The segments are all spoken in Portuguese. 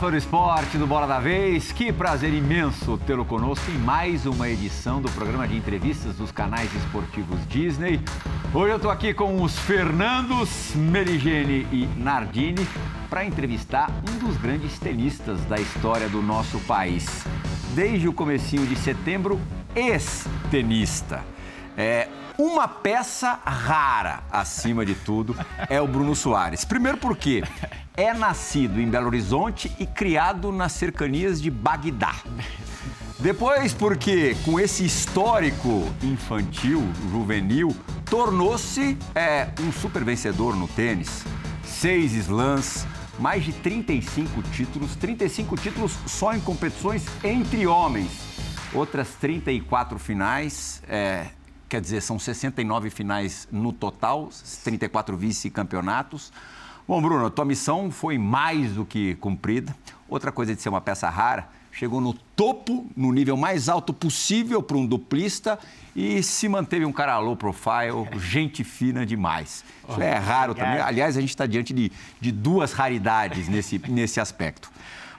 Do esporte do Bola da Vez. Que prazer imenso tê-lo conosco em mais uma edição do programa de entrevistas dos canais esportivos Disney. Hoje eu estou aqui com os Fernandos, Merigene e Nardini para entrevistar um dos grandes tenistas da história do nosso país. Desde o comecinho de setembro, ex-tenista. É, uma peça rara, acima de tudo, é o Bruno Soares. Primeiro porque é nascido em Belo Horizonte e criado nas cercanias de Bagdá. Depois, porque com esse histórico infantil, juvenil, tornou-se é, um super vencedor no tênis. Seis slams, mais de 35 títulos, 35 títulos só em competições entre homens. Outras 34 finais, é, quer dizer, são 69 finais no total, 34 vice-campeonatos. Bom, Bruno, a tua missão foi mais do que cumprida. Outra coisa de ser uma peça rara, chegou no topo, no nível mais alto possível para um duplista e se manteve um cara low profile, gente fina demais. Isso é raro também. Aliás, a gente está diante de, de duas raridades nesse, nesse aspecto.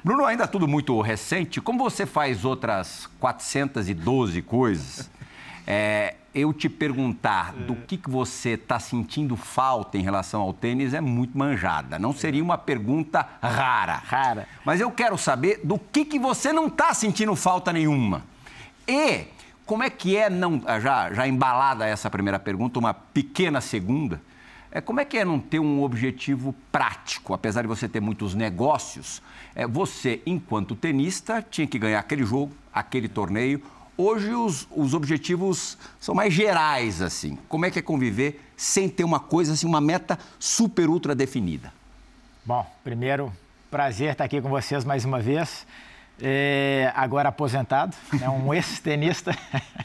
Bruno, ainda tudo muito recente. Como você faz outras 412 coisas, é, eu te perguntar do que, que você está sentindo falta em relação ao tênis é muito manjada. Não seria uma pergunta rara. Rara. Mas eu quero saber do que, que você não está sentindo falta nenhuma. E como é que é, não, já, já embalada essa primeira pergunta, uma pequena segunda, é, como é que é não ter um objetivo prático? Apesar de você ter muitos negócios, é, você, enquanto tenista, tinha que ganhar aquele jogo, aquele torneio, Hoje os, os objetivos são mais gerais, assim. Como é que é conviver sem ter uma coisa, assim, uma meta super, ultra definida? Bom, primeiro, prazer estar aqui com vocês mais uma vez. É, agora aposentado, né, um ex-tenista.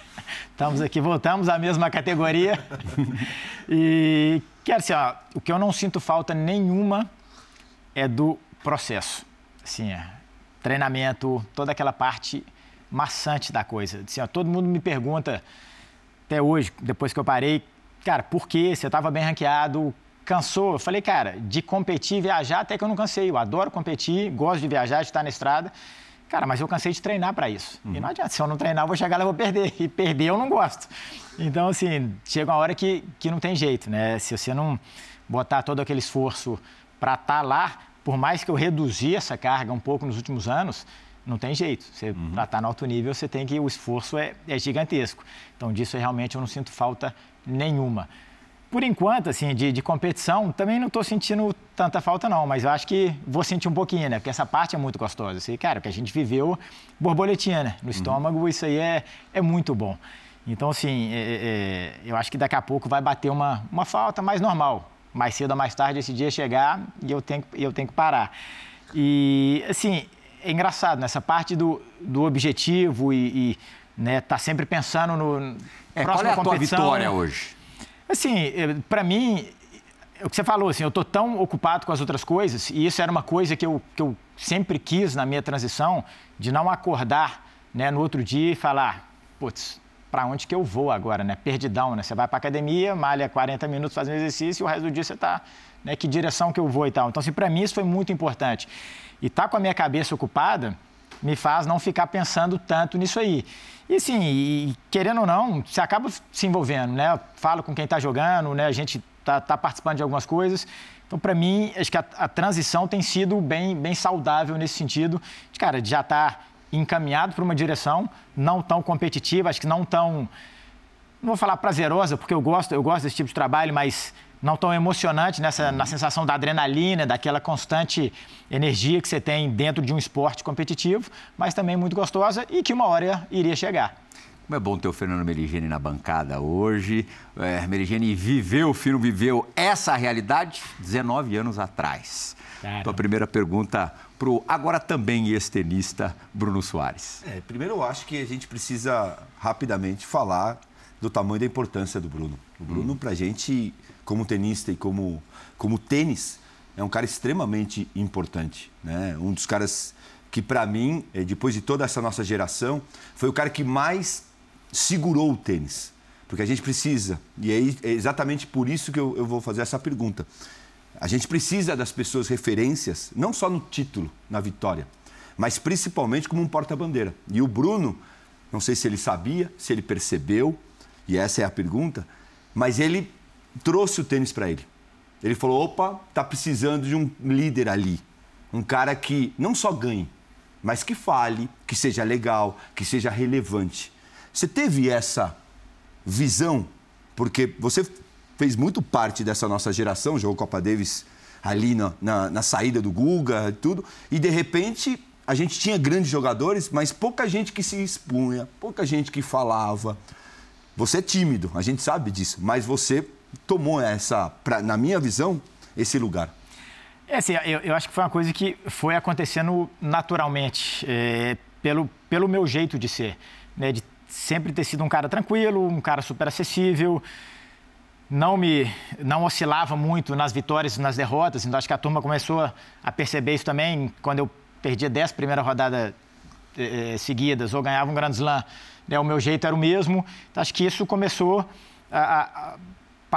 Estamos aqui, voltamos à mesma categoria. E quero assim, ó, o que eu não sinto falta nenhuma é do processo. Assim, é, treinamento, toda aquela parte maçante da coisa. Assim, ó, todo mundo me pergunta, até hoje, depois que eu parei, cara, por que você estava bem ranqueado? Cansou? Eu falei, cara, de competir e viajar até que eu não cansei. Eu adoro competir, gosto de viajar, de estar na estrada. Cara, mas eu cansei de treinar para isso. Uhum. E não adianta, se eu não treinar, eu vou chegar lá e vou perder. E perder eu não gosto. Então, assim, chega uma hora que, que não tem jeito, né? Se você não botar todo aquele esforço para estar tá lá, por mais que eu reduzi essa carga um pouco nos últimos anos, não tem jeito. Você, uhum. Para estar tá no alto nível, você tem que. O esforço é, é gigantesco. Então, disso realmente eu não sinto falta nenhuma. Por enquanto, assim, de, de competição, também não estou sentindo tanta falta, não, mas eu acho que vou sentir um pouquinho, né? Porque essa parte é muito gostosa. Assim, cara, que a gente viveu borboletinha, né? No uhum. estômago, uhum. isso aí é, é muito bom. Então, assim, é, é, é, eu acho que daqui a pouco vai bater uma, uma falta mais normal. Mais cedo ou mais tarde esse dia chegar e eu tenho, eu tenho que parar. E, assim, é engraçado, nessa parte do, do objetivo e, e né, tá sempre pensando no é, qual é a tua vitória hoje? Assim, é, para mim, o que você falou, assim, eu tô tão ocupado com as outras coisas e isso era uma coisa que eu, que eu sempre quis na minha transição, de não acordar né, no outro dia e falar, putz, para onde que eu vou agora, né? Perdidão, né? Você vai para academia, malha 40 minutos fazendo exercício e o resto do dia você está, né? Que direção que eu vou e tal. Então, assim, para mim isso foi muito importante. E estar tá com a minha cabeça ocupada me faz não ficar pensando tanto nisso aí. E e, querendo ou não, você acaba se envolvendo, né? Falo com quem está jogando, né? A gente está tá participando de algumas coisas. Então, para mim, acho que a, a, transição tem sido bem, bem saudável nesse sentido, de, cara, já estar tá encaminhado para uma direção não tão competitiva, acho que não tão, não vou falar prazerosa, porque eu gosto, eu gosto desse tipo de trabalho, mas não tão emocionante nessa, na sensação da adrenalina, daquela constante energia que você tem dentro de um esporte competitivo, mas também muito gostosa e que uma hora iria chegar. Como é bom ter o Fernando Merigene na bancada hoje. É, Merigene viveu, o filho viveu essa realidade 19 anos atrás. Cara. Tua primeira pergunta para o agora também ex-tenista Bruno Soares. É, primeiro, eu acho que a gente precisa rapidamente falar do tamanho da importância do Bruno. O Bruno, hum. para a gente, como tenista e como, como tênis, é um cara extremamente importante. Né? Um dos caras que, para mim, é, depois de toda essa nossa geração, foi o cara que mais segurou o tênis. Porque a gente precisa, e é exatamente por isso que eu, eu vou fazer essa pergunta. A gente precisa das pessoas referências, não só no título, na vitória, mas principalmente como um porta-bandeira. E o Bruno, não sei se ele sabia, se ele percebeu, e essa é a pergunta, mas ele trouxe o tênis para ele. Ele falou: opa, tá precisando de um líder ali. Um cara que não só ganhe, mas que fale, que seja legal, que seja relevante. Você teve essa visão? Porque você fez muito parte dessa nossa geração, jogou Copa Davis ali na, na, na saída do Guga e tudo, e de repente a gente tinha grandes jogadores, mas pouca gente que se expunha, pouca gente que falava. Você é tímido, a gente sabe disso, mas você tomou essa, pra, na minha visão, esse lugar. É assim, eu, eu, acho que foi uma coisa que foi acontecendo naturalmente, é, pelo, pelo meu jeito de ser, né? de sempre ter sido um cara tranquilo, um cara super acessível, não me não oscilava muito nas vitórias e nas derrotas, então acho que a turma começou a perceber isso também quando eu perdia 10 primeiras rodadas eh, seguidas ou ganhava um Grand Slam, né, o meu jeito era o mesmo, então acho que isso começou a, a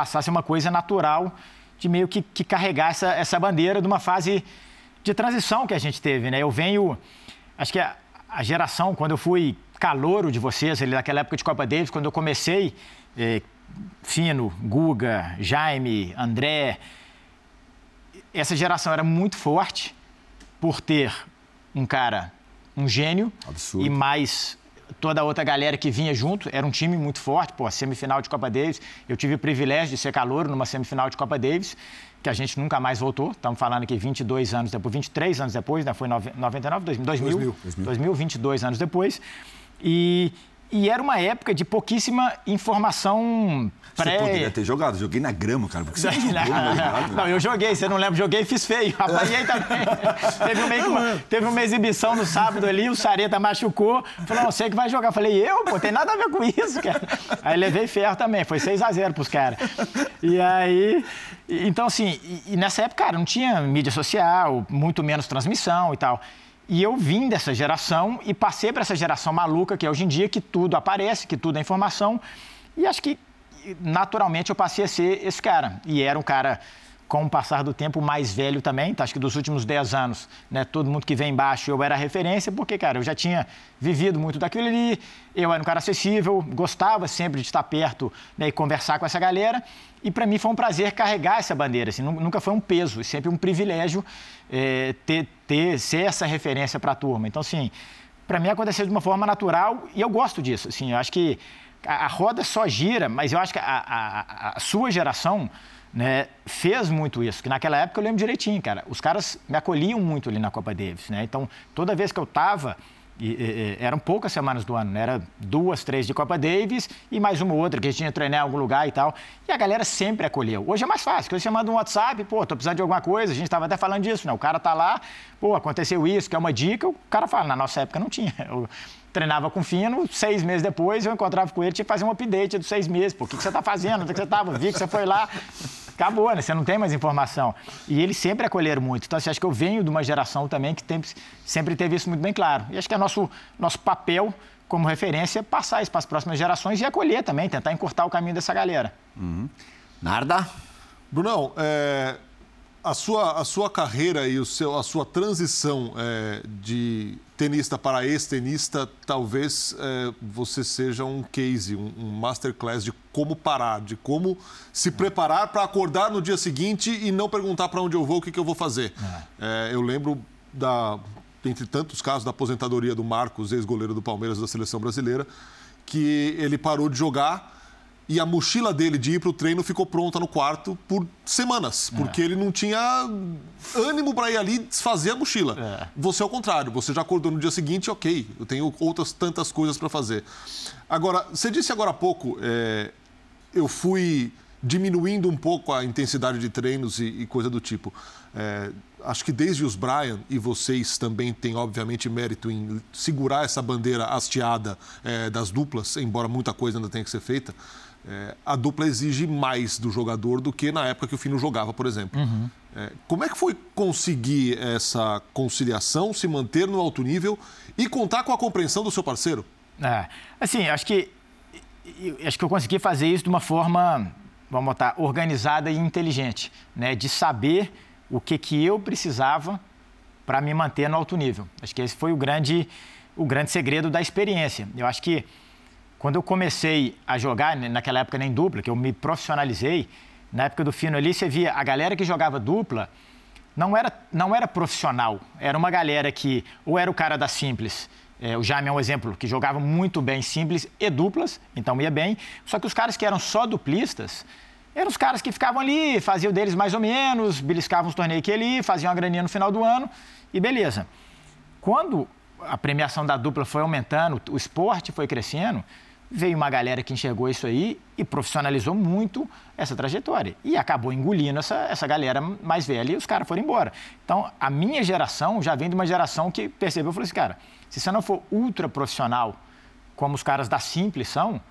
ser uma coisa natural de meio que, que carregar essa, essa bandeira de uma fase de transição que a gente teve, né? Eu venho, acho que a, a geração, quando eu fui calouro de vocês, ali naquela época de Copa Davis, quando eu comecei, eh, Fino, Guga, Jaime, André, essa geração era muito forte por ter um cara, um gênio Absurdo. e mais toda a outra galera que vinha junto, era um time muito forte, pô, semifinal de Copa Davis. Eu tive o privilégio de ser calor numa semifinal de Copa Davis, que a gente nunca mais voltou. Estamos falando aqui 22 anos depois, 23 anos depois, né? Foi 99, 2000, 2000, 2000, 2000 22 anos depois. E, e era uma época de pouquíssima informação pré... Você poderia ter jogado. Joguei na grama, cara. Porque você não, jogou, não, não, eu joguei. Você não lembra? Joguei e fiz feio. Apanhei também. teve, uma, teve uma exibição no sábado ali, o Sareta machucou. Falou, não, você que vai jogar. Falei, eu? Pô, tem nada a ver com isso, cara. Aí levei ferro também. Foi 6 a 0 pros caras. E aí... Então, assim, e nessa época, cara, não tinha mídia social, muito menos transmissão e tal. E eu vim dessa geração e passei para essa geração maluca que é hoje em dia, que tudo aparece, que tudo é informação. E acho que, naturalmente, eu passei a ser esse cara. E era um cara com o passar do tempo, mais velho também. Então, acho que dos últimos 10 anos, né, todo mundo que vem embaixo, eu era referência, porque, cara, eu já tinha vivido muito daquilo ali, eu era um cara acessível, gostava sempre de estar perto né, e conversar com essa galera. E para mim foi um prazer carregar essa bandeira. Assim, nunca foi um peso, sempre um privilégio é, ter, ter, ser essa referência para a turma. Então, assim, para mim aconteceu de uma forma natural e eu gosto disso. Assim, eu acho que a, a roda só gira, mas eu acho que a, a, a sua geração né, fez muito isso, que naquela época eu lembro direitinho, cara. Os caras me acolhiam muito ali na Copa Davis, né? Então, toda vez que eu estava, e, e, eram poucas semanas do ano, né? Era duas, três de Copa Davis e mais uma outra que a gente tinha treinar em algum lugar e tal. E a galera sempre acolheu. Hoje é mais fácil, porque você manda um WhatsApp, pô, tô precisando de alguma coisa, a gente estava até falando disso, né? O cara tá lá, pô, aconteceu isso, que é uma dica, o cara fala, na nossa época não tinha. Eu treinava com o Fino, seis meses depois eu encontrava com ele, tinha que fazer um update dos seis meses. Pô, o que, que você tá fazendo? Onde que você estava? Vi que você foi lá acabou, né? Você não tem mais informação. E eles sempre acolheram muito. Então, assim, acho que eu venho de uma geração também que tem, sempre teve isso muito bem claro. E acho que é nosso, nosso papel como referência passar isso para as próximas gerações e acolher também, tentar encurtar o caminho dessa galera. Uhum. Narda? Brunão, é, a, sua, a sua carreira e o seu, a sua transição é, de tenista para ex-tenista, talvez é, você seja um case, um, um, masterclass de como parar, de como se preparar para acordar no dia seguinte e não perguntar para onde eu vou, o que, que eu vou fazer. É. É, eu lembro da, entre tantos casos da aposentadoria do Marcos, ex-goleiro do Palmeiras da seleção brasileira, que ele parou de jogar e a mochila dele de ir para o treino ficou pronta no quarto por semanas, é. porque ele não tinha ânimo para ir ali desfazer a mochila. É. Você ao contrário, você já acordou no dia seguinte, ok, eu tenho outras tantas coisas para fazer. Agora, você disse agora há pouco, é, eu fui diminuindo um pouco a intensidade de treinos e, e coisa do tipo. É, acho que desde os Brian e vocês também têm, obviamente, mérito em segurar essa bandeira hasteada é, das duplas, embora muita coisa ainda tenha que ser feita é, a dupla exige mais do jogador do que na época que o Fino jogava, por exemplo. Uhum. É, como é que foi conseguir essa conciliação, se manter no alto nível e contar com a compreensão do seu parceiro? É, assim, acho que acho que eu consegui fazer isso de uma forma vamos botar, organizada e inteligente, né? De saber o que, que eu precisava para me manter no alto nível. Acho que esse foi o grande, o grande segredo da experiência. Eu acho que quando eu comecei a jogar, né, naquela época nem dupla, que eu me profissionalizei, na época do Fino ali, você via a galera que jogava dupla não era, não era profissional. Era uma galera que ou era o cara da simples, é, o Jaime é um exemplo, que jogava muito bem simples e duplas, então ia bem. Só que os caras que eram só duplistas, eram os caras que ficavam ali, faziam deles mais ou menos, beliscavam os torneios que ali, faziam a graninha no final do ano e beleza. Quando a premiação da dupla foi aumentando, o esporte foi crescendo, veio uma galera que enxergou isso aí e profissionalizou muito essa trajetória. E acabou engolindo essa, essa galera mais velha e os caras foram embora. Então, a minha geração já vem de uma geração que percebeu e falou assim, cara, se você não for ultra profissional, como os caras da Simples são,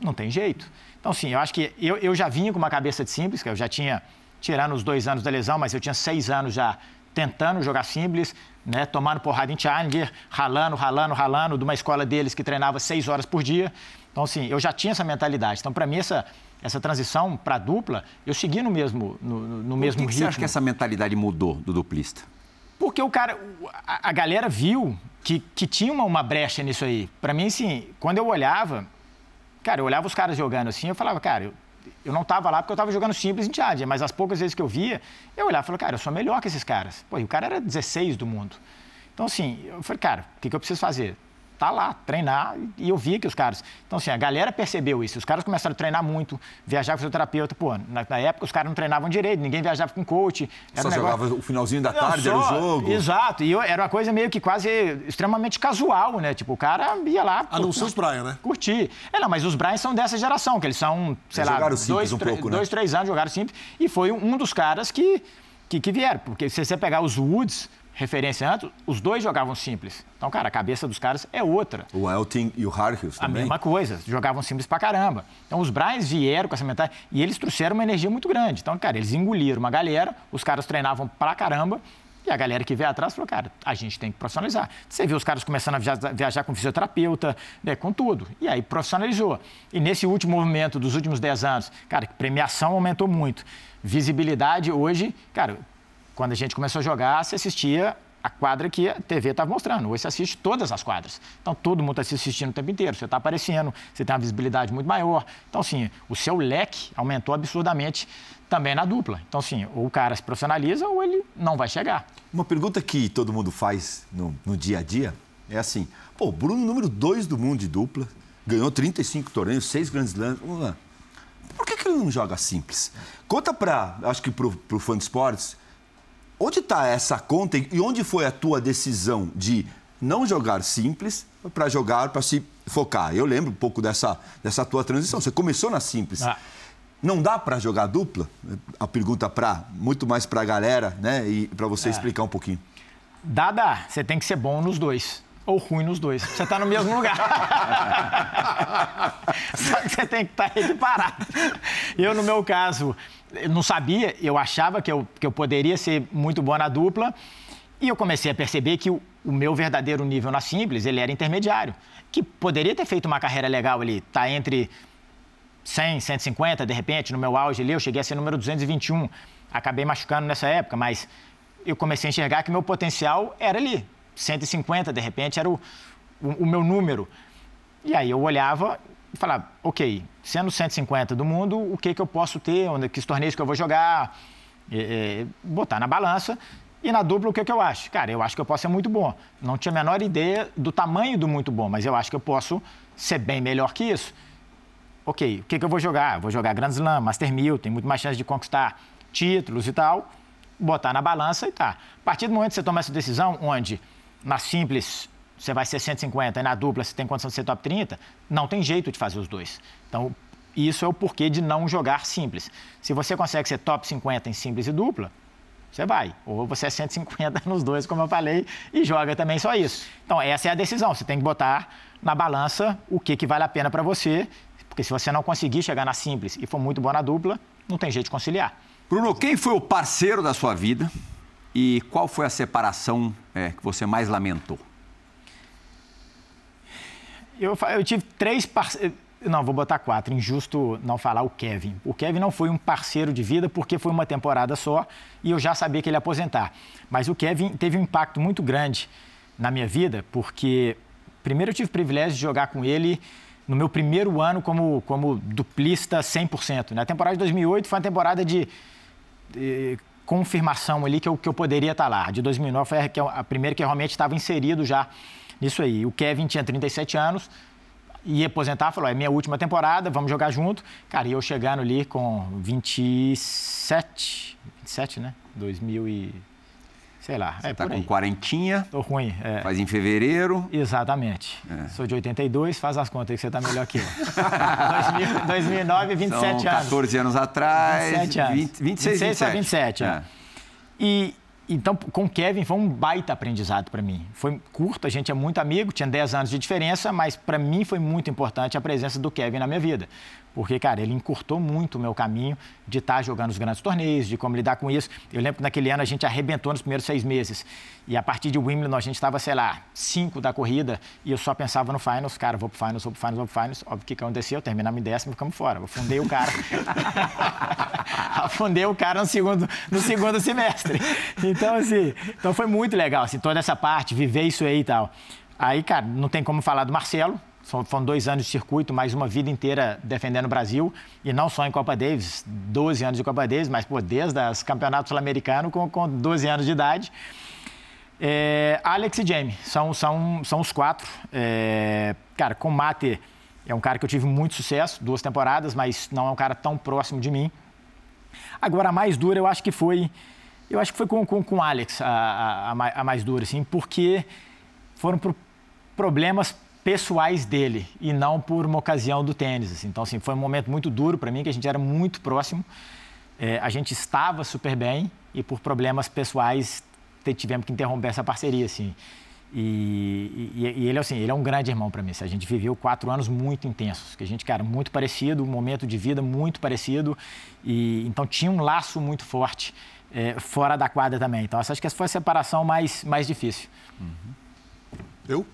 não tem jeito. Então, sim, eu acho que eu, eu já vinha com uma cabeça de Simples, que eu já tinha, tirando os dois anos da lesão, mas eu tinha seis anos já tentando jogar Simples, né, tomando porrada em Challenger, ralando, ralando, ralando, de uma escola deles que treinava seis horas por dia. Então, assim, eu já tinha essa mentalidade. Então, para mim, essa, essa transição para dupla, eu segui no mesmo, no, no mesmo Por que ritmo. você acha que essa mentalidade mudou do duplista? Porque o cara, a, a galera viu que, que tinha uma, uma brecha nisso aí. Para mim, assim, quando eu olhava, cara, eu olhava os caras jogando assim, eu falava, cara, eu, eu não estava lá porque eu estava jogando simples em Tchad, mas as poucas vezes que eu via, eu olhava e falava, cara, eu sou melhor que esses caras. Pô, e o cara era 16 do mundo. Então, assim, eu falei, cara, o que, que eu preciso fazer? Tá lá, treinar, e eu via que os caras. Então, assim, a galera percebeu isso. Os caras começaram a treinar muito, viajar com fisioterapeuta. Pô, na, na, época os caras não treinavam direito, ninguém viajava com coach. Era só um negócio... jogava o finalzinho da tarde, só... era o jogo. Exato, e eu, era uma coisa meio que quase extremamente casual, né? Tipo, o cara ia lá. A não ser os Brian, né? Curtir. É, não, mas os Brian são dessa geração, que eles são, sei eles lá, dois, um pouco, né? dois, três anos jogaram simples. E foi um dos caras que, que, que vieram. Porque se você pegar os Woods, referência antes, os dois jogavam simples. Então, cara, a cabeça dos caras é outra. O Elton e o Harkins também. A mesma coisa, jogavam simples pra caramba. Então, os Bryans vieram com essa mentalidade e eles trouxeram uma energia muito grande. Então, cara, eles engoliram uma galera, os caras treinavam pra caramba e a galera que veio atrás falou, cara, a gente tem que profissionalizar. Você viu os caras começando a viajar, viajar com fisioterapeuta, né, com tudo. E aí profissionalizou. E nesse último movimento dos últimos 10 anos, cara, premiação aumentou muito. Visibilidade hoje, cara, quando a gente começou a jogar, você assistia a quadra que a TV estava mostrando. Hoje você assiste todas as quadras. Então, todo mundo está se assistindo o tempo inteiro. Você está aparecendo, você tem uma visibilidade muito maior. Então, assim, o seu leque aumentou absurdamente também na dupla. Então, assim, ou o cara se profissionaliza ou ele não vai chegar. Uma pergunta que todo mundo faz no, no dia a dia é assim: pô, Bruno, número 2 do mundo de dupla, ganhou 35 torneios, 6 grandes lãs. Por que, que ele não joga simples? Conta para, acho que para o fã de esportes, Onde está essa conta e onde foi a tua decisão de não jogar simples para jogar, para se focar? Eu lembro um pouco dessa, dessa tua transição. Você começou na simples. Ah. Não dá para jogar dupla? A pergunta para muito mais para a galera, né? E para você é. explicar um pouquinho. Dá, dá. Você tem que ser bom nos dois ou ruim nos dois. Você está no mesmo lugar. Só que você tem que estar tá equiparado. Eu, no meu caso, não sabia, eu achava que eu, que eu poderia ser muito bom na dupla. E eu comecei a perceber que o, o meu verdadeiro nível na simples, ele era intermediário. Que poderia ter feito uma carreira legal ali, tá entre 100, 150, de repente, no meu auge ali, eu cheguei a ser número 221. Acabei machucando nessa época, mas eu comecei a enxergar que meu potencial era ali. 150, de repente, era o, o, o meu número. E aí eu olhava falava, ok, sendo 150 do mundo, o que, que eu posso ter, onde, que torneios que eu vou jogar, é, botar na balança. E na dupla, o que, que eu acho? Cara, eu acho que eu posso ser muito bom. Não tinha a menor ideia do tamanho do muito bom, mas eu acho que eu posso ser bem melhor que isso. Ok, o que, que eu vou jogar? vou jogar Grand Slam, Master 1000, tem muito mais chance de conquistar títulos e tal. Botar na balança e tá. A partir do momento que você toma essa decisão, onde na simples você vai ser 150 e na dupla você tem condição de ser top 30, não tem jeito de fazer os dois. Então, isso é o porquê de não jogar simples. Se você consegue ser top 50 em simples e dupla, você vai. Ou você é 150 nos dois, como eu falei, e joga também só isso. Então, essa é a decisão. Você tem que botar na balança o que, que vale a pena para você, porque se você não conseguir chegar na simples e for muito bom na dupla, não tem jeito de conciliar. Bruno, quem foi o parceiro da sua vida e qual foi a separação é, que você mais lamentou? Eu, eu tive três parceiros. Não, vou botar quatro. Injusto não falar o Kevin. O Kevin não foi um parceiro de vida porque foi uma temporada só e eu já sabia que ele ia aposentar. Mas o Kevin teve um impacto muito grande na minha vida porque, primeiro, eu tive o privilégio de jogar com ele no meu primeiro ano como, como duplista 100%. Na temporada de 2008 foi uma temporada de, de confirmação ali que eu, que eu poderia estar lá. De 2009 foi a, a primeira que realmente estava inserido já nisso aí. O Kevin tinha 37 anos, ia aposentar, falou, é minha última temporada, vamos jogar junto. Cara, e eu chegando ali com 27, 27, né? 2000 e... Sei lá, Você é tá com quarentinha. Tô ruim. É. Faz em fevereiro. Exatamente. É. Sou de 82, faz as contas aí que você tá melhor que eu. 2009, 27 São anos. 14 anos atrás. 27 anos. 20, 26, 26 27. 27, é. é. E, então, com o Kevin foi um baita aprendizado para mim. Foi curto, a gente é muito amigo, tinha 10 anos de diferença, mas para mim foi muito importante a presença do Kevin na minha vida. Porque, cara, ele encurtou muito o meu caminho de estar tá jogando os grandes torneios, de como lidar com isso. Eu lembro que naquele ano a gente arrebentou nos primeiros seis meses. E a partir de Wimbledon a gente estava, sei lá, cinco da corrida e eu só pensava no finals. Cara, vou pro finals, vou pro finals, vou pro finals. Óbvio que aconteceu, terminamos em décimo e ficamos fora. Afundei o cara. afundei o cara no segundo, no segundo semestre. Então, assim, então foi muito legal, assim, toda essa parte, viver isso aí e tal. Aí, cara, não tem como falar do Marcelo, foram dois anos de circuito, mais uma vida inteira defendendo o Brasil. E não só em Copa Davis, 12 anos de Copa Davis, mas pô, desde os campeonatos sul-americanos com, com 12 anos de idade. É, Alex e Jamie, são, são, são os quatro. É, cara, com Mate é um cara que eu tive muito sucesso, duas temporadas, mas não é um cara tão próximo de mim. Agora, a mais dura eu acho que foi. Eu acho que foi com, com, com Alex a, a, a mais dura, assim, porque foram por problemas pessoais dele e não por uma ocasião do tênis. Assim. Então, assim, foi um momento muito duro para mim, que a gente era muito próximo. É, a gente estava super bem e por problemas pessoais tivemos que interromper essa parceria, assim. E, e, e ele, assim, ele é um grande irmão para mim. A gente viveu quatro anos muito intensos, que a gente, cara, muito parecido, um momento de vida muito parecido. E então tinha um laço muito forte é, fora da quadra também. Então, acho que essa foi a separação mais, mais difícil. Uhum. Eu?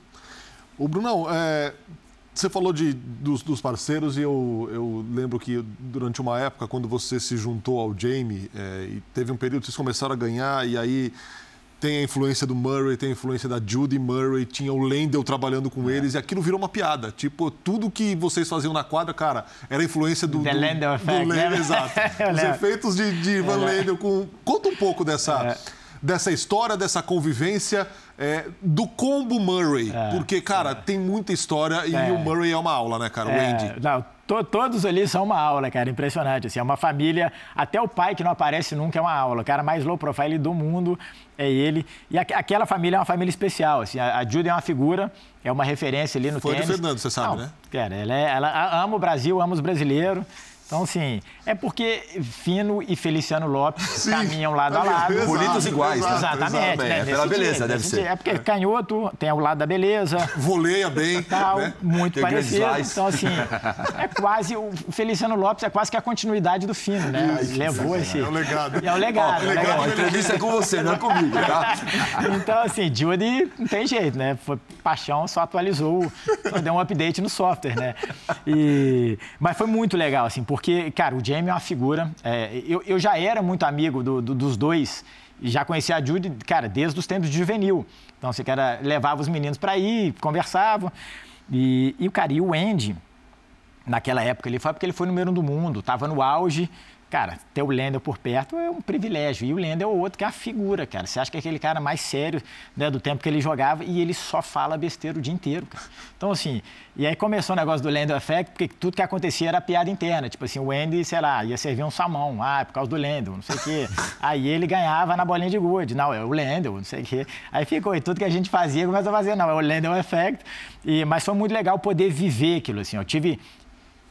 O Brunão, é, você falou de, dos, dos, parceiros e eu, eu lembro que durante uma época, quando você se juntou ao Jamie, é, e teve um período que vocês começaram a ganhar, e aí tem a influência do Murray, tem a influência da Judy Murray, tinha o Lendl trabalhando com é. eles, e aquilo virou uma piada. Tipo, tudo que vocês faziam na quadra, cara, era influência do. The do, Lendl Effect. Do Lendl, né? exato. Os efeitos de, de Van Lendl com. Conta um pouco dessa, é. Dessa história, dessa convivência é, do combo Murray. É, porque, cara, é. tem muita história e é. o Murray é uma aula, né, cara? O é, Andy. Não, to, todos ali são uma aula, cara. Impressionante. Assim, é uma família. Até o pai que não aparece nunca é uma aula. O cara mais low profile do mundo é ele. E a, aquela família é uma família especial. Assim, a, a Judy é uma figura, é uma referência ali no Foi tênis. Foi do Fernando, você sabe, não, né? Cara, ela, é, ela ama o Brasil, ama os brasileiros. Então, assim, é porque Fino e Feliciano Lopes Sim, caminham lado a lado. Exato, Bonitos iguais, né? Exatamente. Né? É pela beleza, jeito, deve ser. É porque canhoto tem o lado da beleza. Voleia bem. Tal, né? Muito tem parecido. Então, assim, é quase. O Feliciano Lopes é quase que a continuidade do Fino, né? Ai, Levou esse. É o legado. É o legado. Ó, é legado. A entrevista é com você, não é comigo, tá? Então, assim, Judy não tem jeito, né? Foi paixão, só atualizou, só deu um update no software, né? E... Mas foi muito legal, assim, porque, cara, o Jamie é uma figura. É, eu, eu já era muito amigo do, do, dos dois já conhecia a Judy, cara, desde os tempos de juvenil. Então, você cara levava os meninos para ir, conversava. E, e cara, e o Andy, naquela época, ele foi porque ele foi número um do mundo, estava no auge cara, ter o Lendel por perto é um privilégio. E o Lendel é o outro que é a figura, cara. Você acha que é aquele cara mais sério né, do tempo que ele jogava e ele só fala besteira o dia inteiro, cara. Então, assim, e aí começou o negócio do Lendel Effect, porque tudo que acontecia era piada interna. Tipo assim, o Andy, sei lá, ia servir um salmão, ah, é por causa do Lendel, não sei o quê. Aí ele ganhava na bolinha de gude, não, é o Lendel, não sei o quê. Aí ficou, e tudo que a gente fazia começou a fazer, não, é o Lendel Effect. E, mas foi muito legal poder viver aquilo, assim. Eu tive...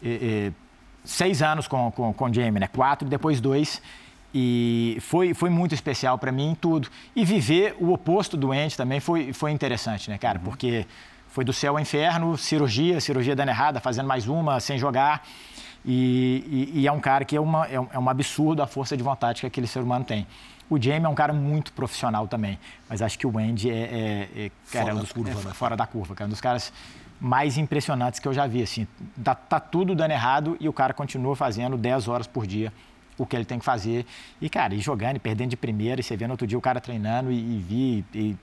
E, e, seis anos com, com, com o Jamie, né? Quatro, depois dois. E foi, foi muito especial para mim em tudo. E viver o oposto do Andy também foi, foi interessante, né, cara? Uhum. Porque foi do céu ao inferno, cirurgia, cirurgia dando errada, fazendo mais uma, sem jogar. E, e, e é um cara que é, uma, é, é um absurdo a força de vontade que aquele ser humano tem. O Jamie é um cara muito profissional também, mas acho que o Andy é, é, é cara, fora, é um dos, da curva, é, né? fora da curva, cara, um dos caras mais impressionantes que eu já vi. Assim, tá, tá, tudo dando errado e o cara continua fazendo 10 horas por dia o que ele tem que fazer. E, cara, e jogando e perdendo de primeira, e você vê no outro dia o cara treinando e, e vi. E,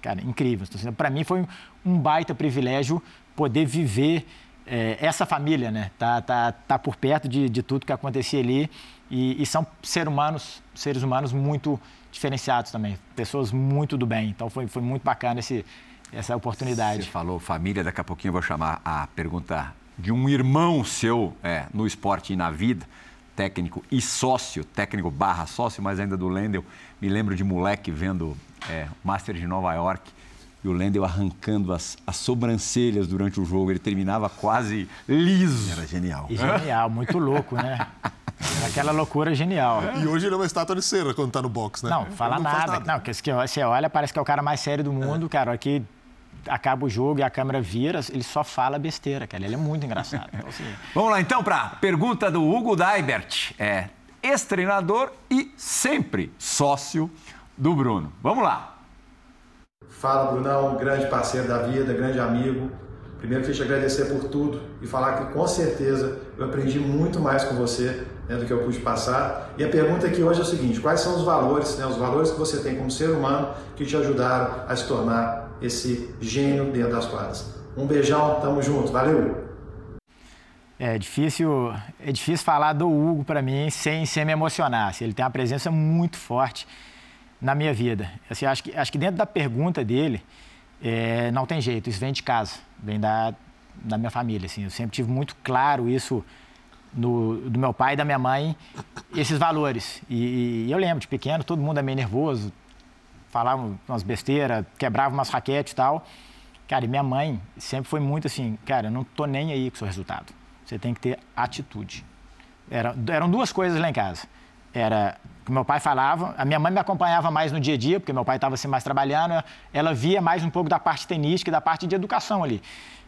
cara, incrível. Então, assim, Para mim foi um baita privilégio poder viver é, essa família, né? Tá, tá, tá por perto de, de tudo que acontecia ali. E, e são seres humanos, seres humanos muito diferenciados também, pessoas muito do bem. Então foi, foi muito bacana esse, essa oportunidade. Você falou família, daqui a pouquinho eu vou chamar a pergunta de um irmão seu é, no esporte e na vida, técnico e sócio, técnico barra sócio, mas ainda do Lendel. Me lembro de moleque vendo é, Master de Nova York e o Lendel arrancando as, as sobrancelhas durante o jogo. Ele terminava quase liso. Era genial. E genial, muito louco, né? Aquela loucura genial. E hoje ele é uma estátua de cera quando tá no box, né? Não, fala não nada. nada. Não, que você olha, parece que é o cara mais sério do mundo, é. cara. Aqui acaba o jogo e a câmera vira, ele só fala besteira, cara. Ele é muito engraçado. Então, assim... Vamos lá então para a pergunta do Hugo Daibert. É ex-treinador e sempre sócio do Bruno. Vamos lá. Fala, Brunão, grande parceiro da vida, grande amigo. Primeiro, queria te agradecer por tudo e falar que com certeza eu aprendi muito mais com você né, do que eu pude passar. E a pergunta aqui hoje é o seguinte: quais são os valores, né, os valores que você tem como ser humano que te ajudaram a se tornar esse gênio dentro das quadras? Um beijão, tamo junto, valeu! É difícil, é difícil falar do Hugo para mim sem, sem me emocionar. Assim, ele tem uma presença muito forte na minha vida. Assim, acho, que, acho que dentro da pergunta dele, é, não tem jeito, isso vem de casa, vem da, da minha família. Assim. Eu sempre tive muito claro isso no, do meu pai e da minha mãe, esses valores. E, e, eu lembro, de pequeno, todo mundo é meio nervoso, falava umas besteiras, quebrava umas raquetes e tal. Cara, e minha mãe sempre foi muito assim, cara, eu não tô nem aí com o seu resultado. Você tem que ter atitude. Era, eram duas coisas lá em casa. Era que meu pai falava, a minha mãe me acompanhava mais no dia a dia, porque meu pai estava assim mais trabalhando, ela via mais um pouco da parte tenística e da parte de educação ali.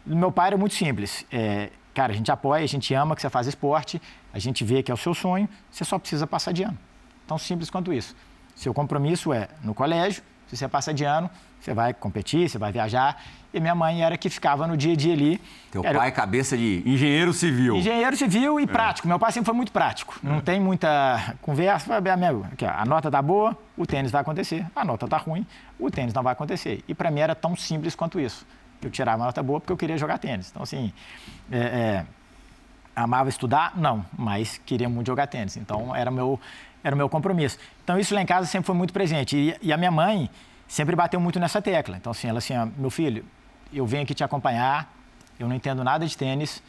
Meu pai era muito simples. É, cara, a gente apoia, a gente ama que você faz esporte, a gente vê que é o seu sonho, você só precisa passar de ano. Tão simples quanto isso. Seu compromisso é no colégio, se você passa de ano, você vai competir, você vai viajar. E minha mãe era que ficava no dia a dia ali. Teu era... pai é cabeça de engenheiro civil. Engenheiro civil e é. prático. Meu pai sempre foi muito prático. Não é. tem muita conversa. Ó, a nota tá boa, o tênis vai acontecer. A nota tá ruim, o tênis não vai acontecer. E para mim era tão simples quanto isso. Eu tirava uma nota boa porque eu queria jogar tênis. Então, assim, é, é, amava estudar? Não, mas queria muito jogar tênis. Então, era o meu, era o meu compromisso. Então, isso lá em casa sempre foi muito presente. E, e a minha mãe sempre bateu muito nessa tecla. Então, assim, ela assim, meu filho, eu venho aqui te acompanhar, eu não entendo nada de tênis,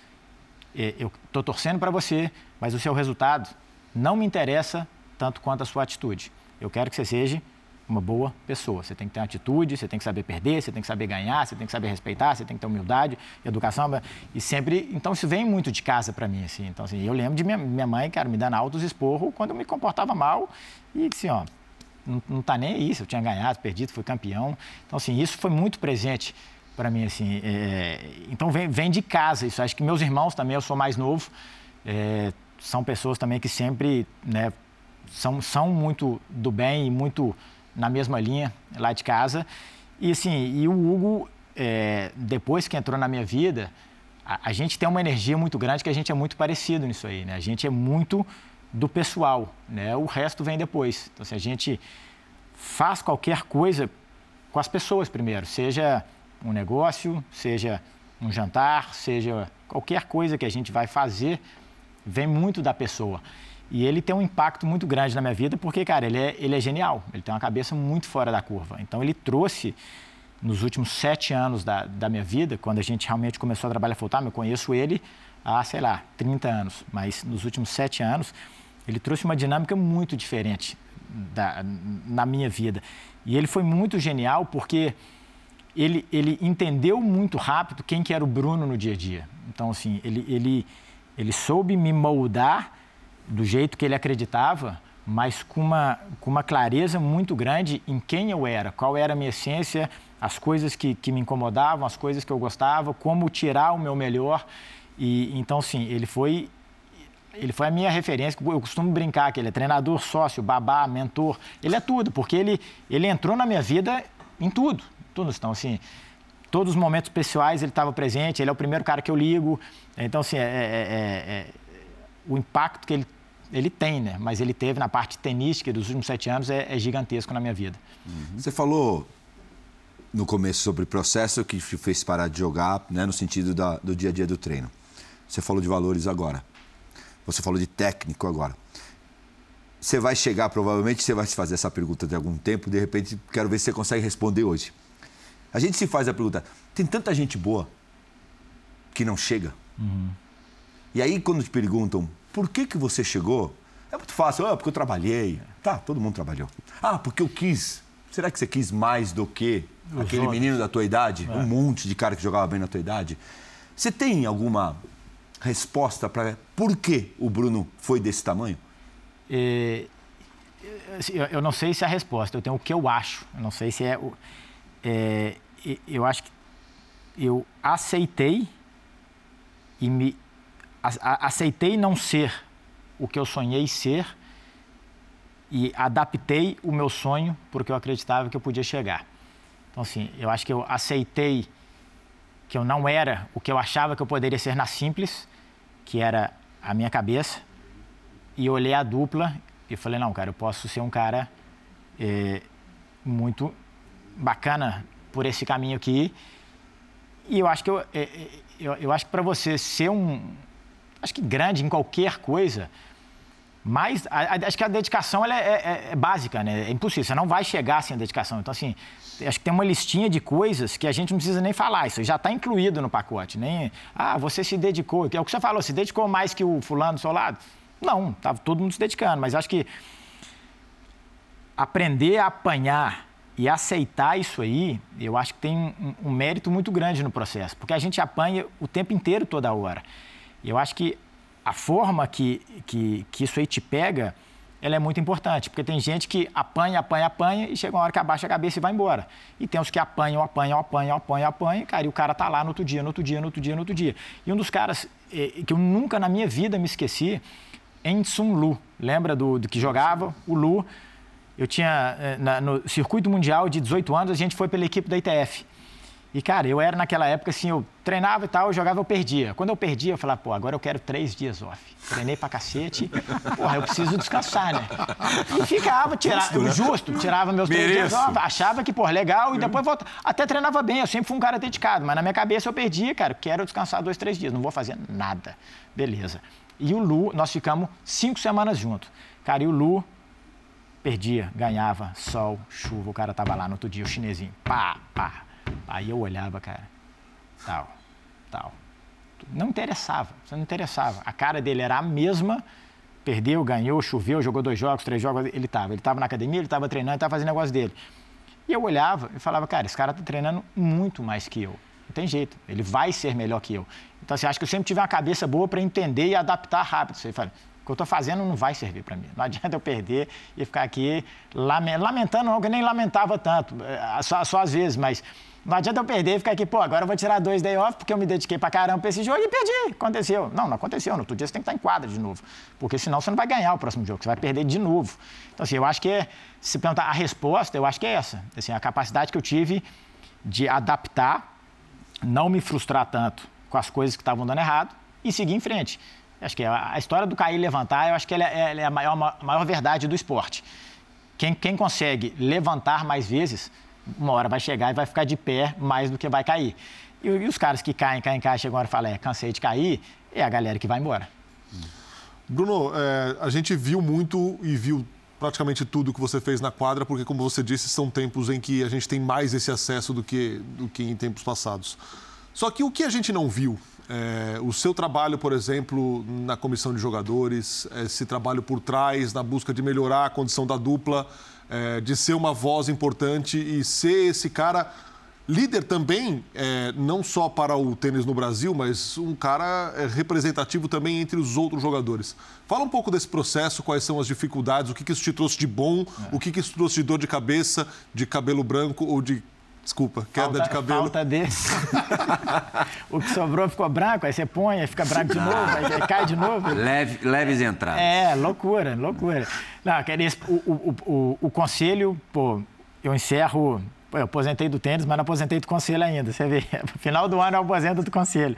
eu estou torcendo para você, mas o seu resultado não me interessa tanto quanto a sua atitude. Eu quero que você seja uma boa pessoa. Você tem que ter atitude, você tem que saber perder, você tem que saber ganhar, você tem que saber respeitar, você tem que ter humildade, educação. E sempre. Então, isso vem muito de casa para mim. Assim. Então, assim, eu lembro de minha, minha mãe, cara, me dando altos esporros quando eu me comportava mal. E, assim, ó, não, não tá nem se eu tinha ganhado, perdido, fui campeão. Então, assim, isso foi muito presente para mim, assim. É, então, vem, vem de casa isso. Acho que meus irmãos também, eu sou mais novo, é, são pessoas também que sempre, né, são, são muito do bem e muito na mesma linha lá de casa. E, assim, e o Hugo, é, depois que entrou na minha vida, a, a gente tem uma energia muito grande que a gente é muito parecido nisso aí, né? A gente é muito do pessoal, né? O resto vem depois. Então, se a gente faz qualquer coisa com as pessoas primeiro, seja um negócio, seja um jantar, seja qualquer coisa que a gente vai fazer, vem muito da pessoa. E ele tem um impacto muito grande na minha vida porque, cara, ele é, ele é genial. Ele tem uma cabeça muito fora da curva. Então, ele trouxe, nos últimos sete anos da, da minha vida, quando a gente realmente começou a trabalhar full time, eu conheço ele há, sei lá, 30 anos. Mas nos últimos sete anos, ele trouxe uma dinâmica muito diferente da, na minha vida. E ele foi muito genial porque ele, ele entendeu muito rápido quem que era o Bruno no dia a dia. Então, assim, ele, ele, ele soube me moldar do jeito que ele acreditava, mas com uma, com uma clareza muito grande em quem eu era, qual era a minha essência, as coisas que, que me incomodavam, as coisas que eu gostava, como tirar o meu melhor. E então, sim, ele foi ele foi a minha referência. Eu costumo brincar que ele é treinador, sócio, babá, mentor. Ele é tudo, porque ele, ele entrou na minha vida em tudo. Tudo. Então, assim, todos os momentos pessoais ele estava presente, ele é o primeiro cara que eu ligo. Então, assim, é, é, é, é o impacto que ele, ele tem, né? Mas ele teve na parte tenística dos últimos sete anos é, é gigantesco na minha vida. Uhum. Você falou no começo sobre o processo que te fez parar de jogar, né, no sentido da, do dia a dia do treino. Você falou de valores agora. Você falou de técnico agora. Você vai chegar, provavelmente, você vai se fazer essa pergunta de algum tempo, de repente, quero ver se você consegue responder hoje. A gente se faz a pergunta: tem tanta gente boa que não chega? Uhum. E aí, quando te perguntam por que, que você chegou, é muito fácil. Ah, porque eu trabalhei. Tá, todo mundo trabalhou. Ah, porque eu quis. Será que você quis mais do que Os aquele outros. menino da tua idade? É. Um monte de cara que jogava bem na tua idade. Você tem alguma resposta para por que o Bruno foi desse tamanho? É, eu não sei se é a resposta, eu tenho o que eu acho. Eu não sei se é. é eu acho que eu aceitei e me aceitei não ser o que eu sonhei ser e adaptei o meu sonho porque eu acreditava que eu podia chegar. Então, assim, eu acho que eu aceitei que eu não era o que eu achava que eu poderia ser na simples, que era a minha cabeça, e olhei a dupla e falei: não, cara, eu posso ser um cara é, muito bacana por esse caminho aqui. E eu acho que eu, é, eu, eu acho que para você ser um, acho que grande em qualquer coisa, mas a, a, acho que a dedicação ela é, é, é, básica, né? É impossível, você não vai chegar sem a dedicação. Então, assim, acho que tem uma listinha de coisas que a gente não precisa nem falar, isso já está incluído no pacote. Nem, ah, você se dedicou, é o que você falou, se dedicou mais que o fulano do seu lado? Não, estava todo mundo se dedicando, mas acho que aprender a apanhar e aceitar isso aí, eu acho que tem um, um mérito muito grande no processo, porque a gente apanha o tempo inteiro, toda hora. Eu acho que a forma que, que, que isso aí te pega, ela é muito importante, porque tem gente que apanha, apanha, apanha e chega uma hora que abaixa a cabeça e vai embora. E tem os que apanham, apanham, apanham, apanham, apanham, cara, e o cara tá lá no outro dia, no outro dia, no outro dia, no outro dia. E um dos caras eh, que eu nunca na minha vida me esqueci, Ensun Lu. Lembra do, do que jogava? O Lu. Eu tinha, eh, na, no circuito mundial de 18 anos, a gente foi pela equipe da ITF. E, cara, eu era naquela época assim, eu treinava e tal, eu jogava, eu perdia. Quando eu perdia, eu falava, pô, agora eu quero três dias off. Treinei pra cacete, porra, eu preciso descansar, né? E ficava, tirava, né? justo, tirava meus três dias off, achava que, pô, legal, e depois voltava. Até treinava bem, eu sempre fui um cara dedicado, mas na minha cabeça eu perdia, cara, quero descansar dois, três dias, não vou fazer nada. Beleza. E o Lu, nós ficamos cinco semanas juntos. Cara, e o Lu perdia, ganhava, sol, chuva, o cara tava lá no outro dia, o chinesinho, pá, pá, Aí eu olhava, cara, tal, tal. Não interessava, não interessava. A cara dele era a mesma, perdeu, ganhou, choveu, jogou dois jogos, três jogos, ele estava. Ele estava na academia, ele estava treinando, estava fazendo negócio dele. E eu olhava e falava, cara, esse cara está treinando muito mais que eu. Não tem jeito, ele vai ser melhor que eu. Então, assim, acho que eu sempre tive uma cabeça boa para entender e adaptar rápido. Você fala, que eu estou fazendo não vai servir para mim. Não adianta eu perder e ficar aqui lamentando, não, que eu nem lamentava tanto, é, só, só às vezes, mas não adianta eu perder e ficar aqui, pô, agora eu vou tirar dois day off porque eu me dediquei pra caramba pra esse jogo e perdi. Aconteceu. Não, não aconteceu. No outro dia você tem que estar em quadra de novo. Porque senão você não vai ganhar o próximo jogo, você vai perder de novo. Então, assim, eu acho que, se perguntar a resposta, eu acho que é essa. Assim, a capacidade que eu tive de adaptar, não me frustrar tanto com as coisas que estavam dando errado e seguir em frente. Acho que a história do cair e levantar, eu acho que ela é, é a, maior, a maior verdade do esporte. Quem, quem consegue levantar mais vezes uma hora vai chegar e vai ficar de pé mais do que vai cair. E, e os caras que caem, caem, caem, chegam agora e falam, é, cansei de cair, é a galera que vai embora. Bruno, é, a gente viu muito e viu praticamente tudo que você fez na quadra, porque, como você disse, são tempos em que a gente tem mais esse acesso do que, do que em tempos passados. Só que o que a gente não viu, é, o seu trabalho, por exemplo, na comissão de jogadores, esse trabalho por trás, na busca de melhorar a condição da dupla, é, de ser uma voz importante e ser esse cara líder também, é, não só para o tênis no Brasil, mas um cara é, representativo também entre os outros jogadores. Fala um pouco desse processo, quais são as dificuldades, o que, que isso te trouxe de bom, é. o que, que isso trouxe de dor de cabeça, de cabelo branco ou de Desculpa, queda falta, de cabelo. Falta desse. o que sobrou ficou branco, aí você põe, aí fica branco de novo, aí cai de novo. Leve, leves entradas. É, loucura, loucura. Não, o, o, o, o conselho, pô, eu encerro eu aposentei do tênis, mas não aposentei do conselho ainda. Você vê, final do ano eu aposento do conselho.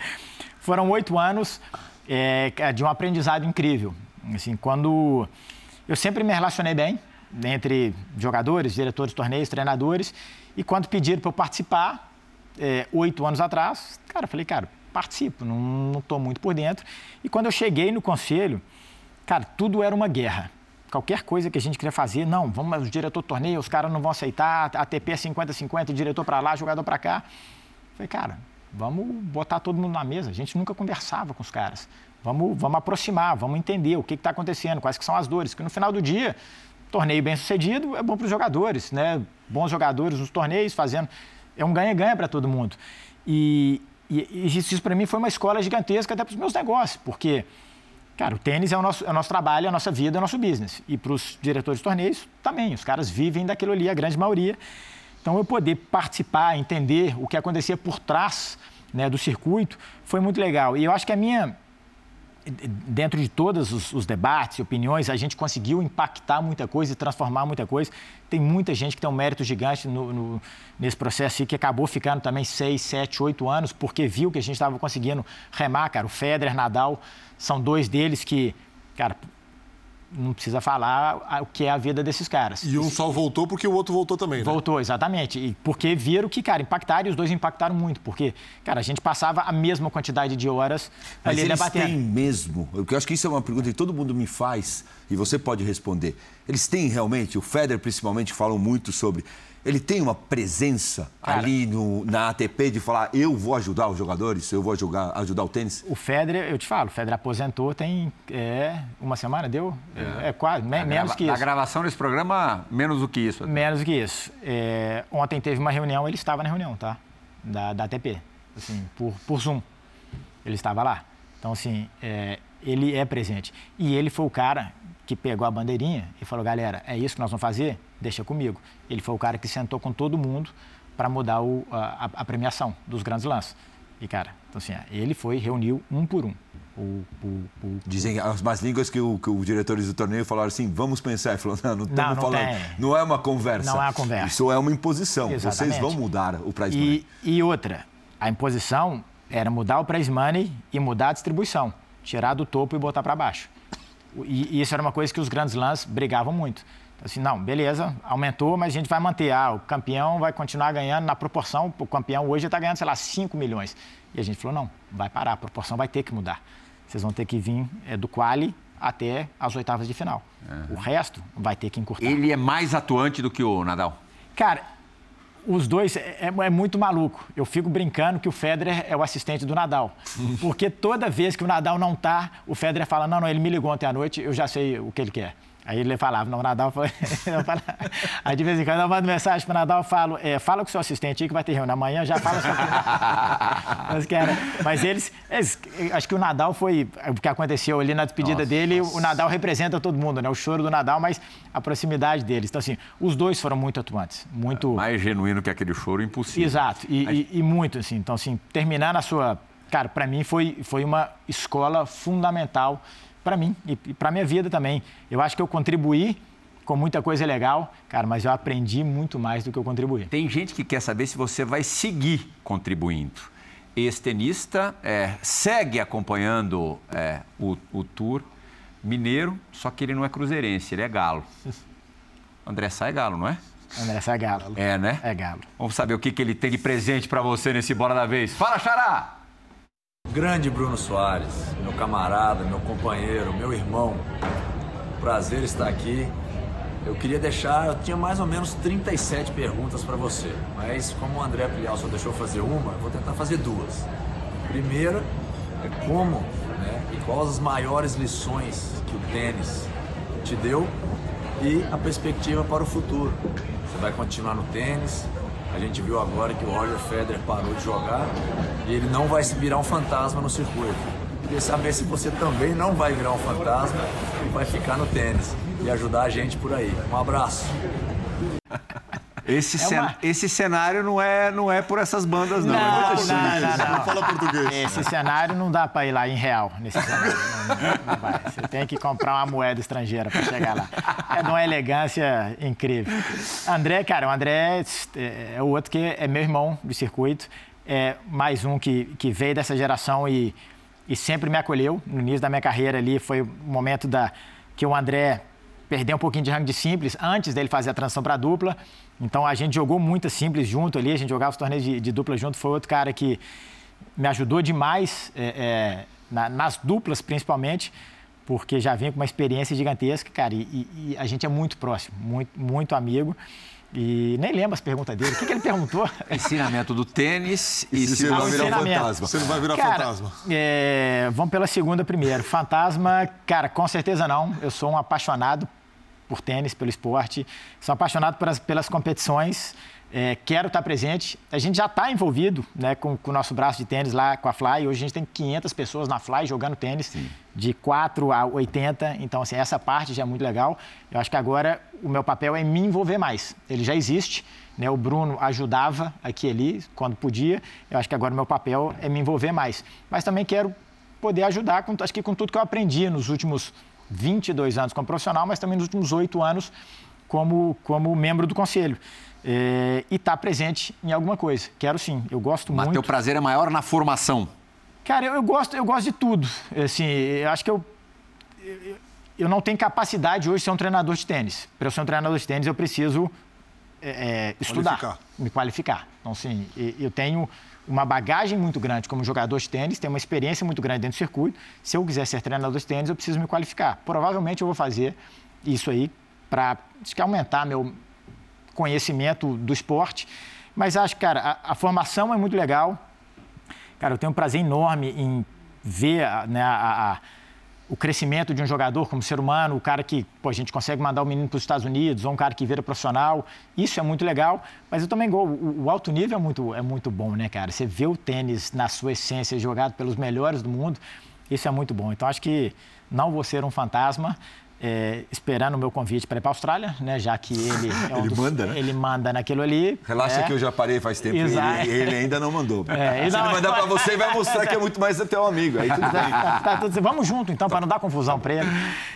Foram oito anos é, de um aprendizado incrível. Assim, quando eu sempre me relacionei bem entre jogadores, diretores de torneios, treinadores, e quando pediram para eu participar, é, oito anos atrás, cara, eu falei, cara, participo, não estou muito por dentro. E quando eu cheguei no conselho, cara, tudo era uma guerra. Qualquer coisa que a gente queria fazer, não, vamos, o diretor torneio, os caras não vão aceitar, ATP é 50-50, diretor para lá, jogador para cá. Eu falei, cara, vamos botar todo mundo na mesa. A gente nunca conversava com os caras. Vamos, vamos aproximar, vamos entender o que está acontecendo, quais que são as dores. Que no final do dia, torneio bem sucedido é bom para os jogadores, né? Bons jogadores nos torneios fazendo. É um ganha-ganha para todo mundo. E, e, e isso para mim foi uma escola gigantesca até para os meus negócios, porque, cara, o tênis é o nosso, é o nosso trabalho, é a nossa vida, é o nosso business. E para os diretores de torneios também. Os caras vivem daquilo ali, a grande maioria. Então, eu poder participar, entender o que acontecia por trás né, do circuito foi muito legal. E eu acho que a minha dentro de todos os, os, debates opiniões, a gente conseguiu impactar muita coisa e transformar muita coisa. Tem muita gente que tem um mérito gigante no, no, nesse processo e que acabou ficando também seis, sete, oito anos, porque viu que a gente estava conseguindo remar, cara. O Federer, Nadal, são dois deles que, cara, não precisa falar o que é a vida desses caras. E um só voltou porque o outro voltou também, né? Voltou, exatamente. E porque viram que, cara, impactaram e os dois impactaram muito. Porque, cara, a gente passava a mesma quantidade de horas Mas ali eles debatendo. têm mesmo, eu acho que isso é uma pergunta que todo mundo me faz e você pode responder. Eles têm realmente, o Federer principalmente falam muito sobre ele tem uma presença Cara, ali no, na ATP de falar eu vou ajudar os jogadores, eu vou ajudar, ajudar o tênis? O Federer, eu te falo, o Federer aposentou tem é, uma semana, deu? É, é quase, me, menos que isso. A gravação desse programa, menos do que isso. Até. Menos do que isso. É, ontem teve uma reunião, ele estava na reunião, tá? Da, da ATP, assim, por, por Zoom. Ele estava lá. Então, assim, é, ele é presente. E ele foi o cara que pegou a bandeirinha e falou: galera, é isso que nós vamos fazer? Deixa comigo. Ele foi o cara que sentou com todo mundo para mudar o, a, a, premiação dos grandes lances. E, cara, então assim, ele foi, reuniu um por um. O, o, o, Dizem as más línguas que, o, que os diretores do torneio falaram assim: vamos pensar. Ele falou: não, não estamos não, falando. Tem. Não é uma conversa. Não é uma conversa. Isso é uma imposição. Exatamente. Vocês vão mudar o prize money. E, e outra, a imposição era mudar o prize money e mudar a distribuição. Tirar do topo e botar para baixo. E, e, isso era uma coisa que os grandes lãs brigavam muito. Então, assim, não, beleza, aumentou, mas a gente vai manter. Ah, o campeão vai continuar ganhando na proporção. O campeão hoje está ganhando, sei lá, 5 milhões. E a gente falou, não, vai parar, a proporção vai ter que mudar. Vocês vão ter que vir é, do quali até as oitavas de final. Uhum. O resto vai ter que encurtar. Ele é mais atuante do que o Nadal? Cara, os dois é, é, é, muito maluco. Eu fico brincando que o Federer é o assistente do Nadal. Porque toda vez que o Nadal não tá, o Federer fala: não, não, ele me ligou ontem à noite, eu já sei o que ele quer. Aí ele falava, não, o Nadal foi. aí de vez em quando eu mando mensagem para o Nadal falo, é, fala com o seu assistente aí que vai ter reunião amanhã, já fala sobre mas, cara, mas eles, eles, Acho que o Nadal foi. O que aconteceu ali na despedida nossa, dele, nossa. o Nadal representa todo mundo, né? O choro do Nadal, mas a proximidade deles. Então, assim, os dois foram muito atuantes. Muito. É, mais genuíno que aquele choro, impossível. Exato. E, mas... e, e muito, assim. Então, assim, terminar na sua. Cara, para mim foi, foi uma escola fundamental para mim e para minha vida também. Eu acho que eu contribuí com muita coisa legal, cara, mas eu aprendi muito mais do que eu contribuí. Tem gente que quer saber se você vai seguir contribuindo. Esse tenista é, segue acompanhando é, o, o Tour mineiro, só que ele não é cruzeirense, ele é galo. André Sá é galo, não é? André Sá é galo. É, né? É galo. Vamos saber o que, que ele tem de presente para você nesse Bora da Vez. Fala, Xará! Grande Bruno Soares, meu camarada, meu companheiro, meu irmão. Prazer estar aqui. Eu queria deixar, eu tinha mais ou menos 37 perguntas para você, mas como o André Plial só deixou fazer uma, eu vou tentar fazer duas. Primeira é como, né, e quais as maiores lições que o tênis te deu e a perspectiva para o futuro. Você vai continuar no tênis, a gente viu agora que o Roger Federer parou de jogar e ele não vai se virar um fantasma no circuito. Queria saber se você também não vai virar um fantasma e vai ficar no tênis e ajudar a gente por aí. Um abraço. Esse, É cen- uma- esse cenário não é, não é por essas bandas, não. Não, É não, muito não, simples. não, Não fala português. Esse cenário não dá para ir lá em real, nesse cenário. Não, não- não vai. Você tem que comprar uma moeda estrangeira para chegar lá. É de uma elegância incrível. André, cara, o André é, é o outro que é meu irmão do circuito. É mais um que, que veio dessa geração e, e sempre me acolheu. No início da minha carreira ali foi o momento da, que o André perdeu um pouquinho de ranking de simples antes dele fazer a transição para dupla. Então a gente jogou muita simples junto ali, a gente jogava os torneios de, de dupla junto. Foi outro cara que me ajudou demais é, é, na- nas duplas, principalmente, porque já vinha com uma experiência gigantesca, cara, e, e- e a gente é muito próximo, muito, muito amigo. E nem lembro as perguntas dele. O que, que ele perguntou? Ensinamento do tênis e se se você vai você- virar fantasma. Você não vai virar Cara, fantasma. é, vamos pela segunda primeiro. Fantasma, cara, com certeza não. Eu sou um apaixonado por tênis, pelo esporte. Sou apaixonado pelas, pelas competições. É, quero estar presente. A gente já está envolvido né, com, com o nosso braço de tênis lá com a Fly. Hoje a gente tem 500 pessoas na Fly jogando tênis, de 4 a 80. Então, assim, essa parte já é muito legal. Eu acho que agora o meu papel é me envolver mais. Ele já existe. Né? O Bruno ajudava aqui e ali, quando podia. Eu acho que agora o meu papel é me envolver mais. Mas também quero poder ajudar, com, acho que com tudo que eu aprendi nos últimos 22 anos como profissional, mas também nos últimos oito anos como, como membro do conselho. É, e estar presente em alguma coisa. Quero sim, eu gosto Mas muito. teu prazer é maior na formação. Cara, eu, eu gosto, eu gosto de tudo. Assim, eu acho que eu, eu, eu não tenho capacidade hoje de ser um treinador de tênis. Para eu ser um treinador de tênis, eu preciso é, é, estudar, Qualificar. me qualificar. Então, sim, eu tenho uma bagagem muito grande como jogador de tênis, tenho uma experiência muito grande dentro do circuito. Se eu quiser ser treinador de tênis, eu preciso me qualificar. Provavelmente eu vou fazer isso aí para aumentar meu conhecimento do esporte. Mas acho, cara, a, a formação é muito legal. Cara, eu tenho um prazer enorme em ver né, a- a- o crescimento de um jogador como ser humano, o cara que pô, a gente consegue mandar o menino para os Estados Unidos, ou um cara que vira profissional. Isso é muito legal, mas eu também. O, o alto nível é muito, é muito bom, né, cara? Você vê o tênis na sua essência jogado pelos melhores do mundo, isso é muito bom. Então acho que não vou ser um fantasma. É, esperando o meu convite para ir para a Austrália, né? Já que ele é um Ele dos- manda, né? ele manda naquilo ali. Relaxa né? que eu já parei faz tempo ele, ele ainda não mandou. É, Se não- ele mandar pra você, vai mostrar que é muito mais teu amigo. Aí tudo bem. Tá, tá tudo- vamos junto, então, para não dar confusão para ele.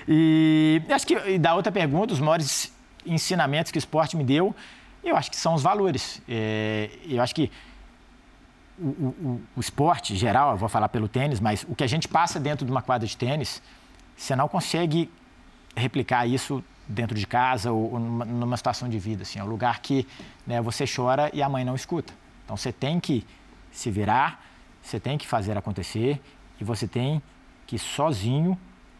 E acho que, e da outra pergunta, os maiores ensinamentos que o esporte me deu, eu acho que são os valores. É, eu acho que o, o- o- o esporte geral, eu vou falar pelo tênis, mas o que a gente passa dentro de uma quadra de tênis, você não consegue replicar isso dentro de casa ou, numa, situação de vida. Assim, é um lugar que né, você chora e a mãe não escuta. Então você tem que se virar, você tem que fazer acontecer e você tem que sozinho,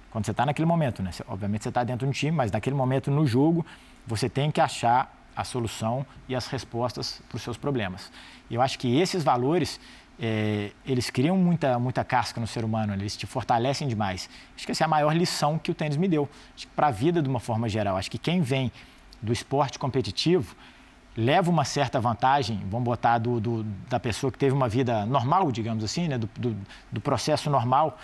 quando você está naquele momento, né? Obviamente você está dentro de um time, mas naquele momento no jogo você tem que achar a solução e as respostas para os seus problemas. E eu acho que esses valores eh, eles criam muita, muita casca no ser humano, eles te fortalecem demais. Acho que essa é a maior lição que o tênis me deu. Para a vida de uma forma geral. Acho que quem vem do esporte competitivo leva uma certa vantagem, vamos botar do, do- da pessoa que teve uma vida normal, digamos assim, né? do, do- do processo normal,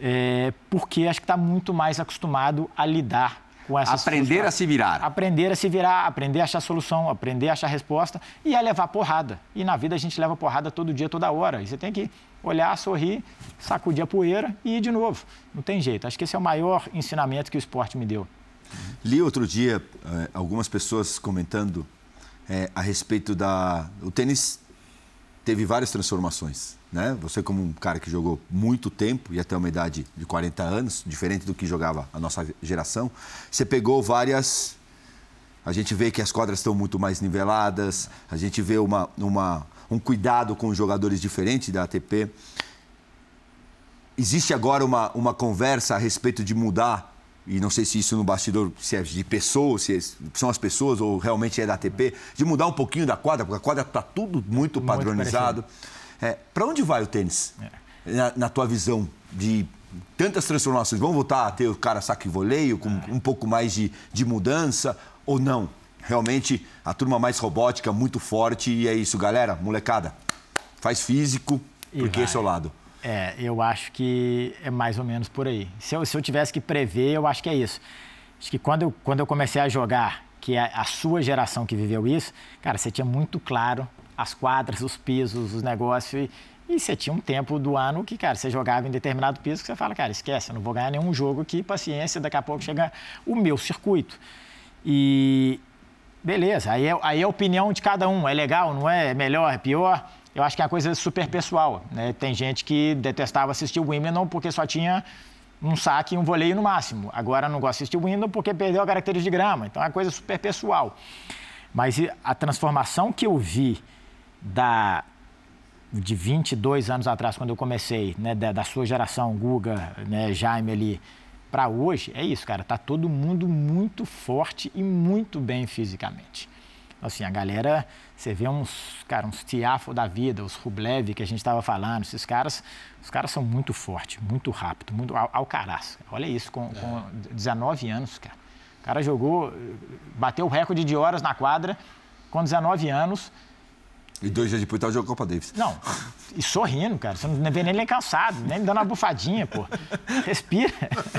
eh, porque acho que está muito mais acostumado a lidar com essas Aprender a se virar. aprender a se virar, aprender a achar solução, aprender a achar resposta e a levar porrada. E na vida a gente leva porrada todo dia, toda hora. E você tem que olhar, sorrir, sacudir a poeira e ir de novo. Não tem jeito. Acho que esse é o maior ensinamento que o esporte me deu. Li outro dia eh, algumas pessoas comentando eh, a respeito da. O tênis teve várias transformações. Né? Você, como um cara que jogou muito tempo e até uma idade de 40 anos, diferente do que jogava a nossa geração, você pegou várias. A gente vê que as quadras estão muito mais niveladas, a gente vê uma, uma, um cuidado com os jogadores diferentes da ATP. Existe agora uma, uma conversa a respeito de mudar, e não sei se isso no bastidor se é de pessoas, se é- são as pessoas ou realmente é da ATP, de mudar um pouquinho da quadra, porque a quadra está tudo muito padronizado. É, Para onde vai o tênis? Na, na tua visão de tantas transformações, vamos voltar a ter o cara saque e voleio, com um pouco mais de, de mudança, ou não? Realmente a turma mais robótica, muito forte, e é isso, galera, molecada, faz físico, E porque vai. esse é o lado. É, eu acho que é mais ou menos por aí. Se eu, se eu tivesse que prever, eu acho que é isso. Acho que quando eu, quando eu comecei a jogar, que a, a sua geração que viveu isso, cara, você tinha muito claro as quadras, os pisos, os negócios. E, e você tinha um tempo do ano que, cara, você jogava em determinado piso que você fala, cara, esquece, eu não vou ganhar nenhum jogo aqui, paciência, daqui a pouco chega o meu circuito. E beleza, aí é, aí é a opinião de cada um, é legal, não é, é melhor, é pior. Eu acho que é uma coisa super pessoal, né? Tem gente que detestava assistir o Wimbledon porque só tinha um saque e um voleio no máximo. Agora não gosta de assistir o Wimbledon porque perdeu a característica de grama. Então é uma coisa super pessoal. Mas a transformação que eu vi da de 22 anos atrás, quando eu comecei, né, da, da sua geração, Guga, né, Jaime ali, para hoje, é isso, cara. Tá todo mundo muito forte e muito bem fisicamente. Assim, a galera, você vê uns, cara, uns Tiafo da vida, os Rublev que a gente estava falando, esses caras, os caras são muito fortes, muito rápido, muito al alcaraz. Olha isso, com, é. com 19 anos, cara. O cara jogou, bateu o recorde de horas na quadra com 19 anos. E dois dias depois estava jogando Copa Davis. Não, e sorrindo, cara. Você não vê nem ele cansado, nem me dando uma bufadinha, pô. Respira.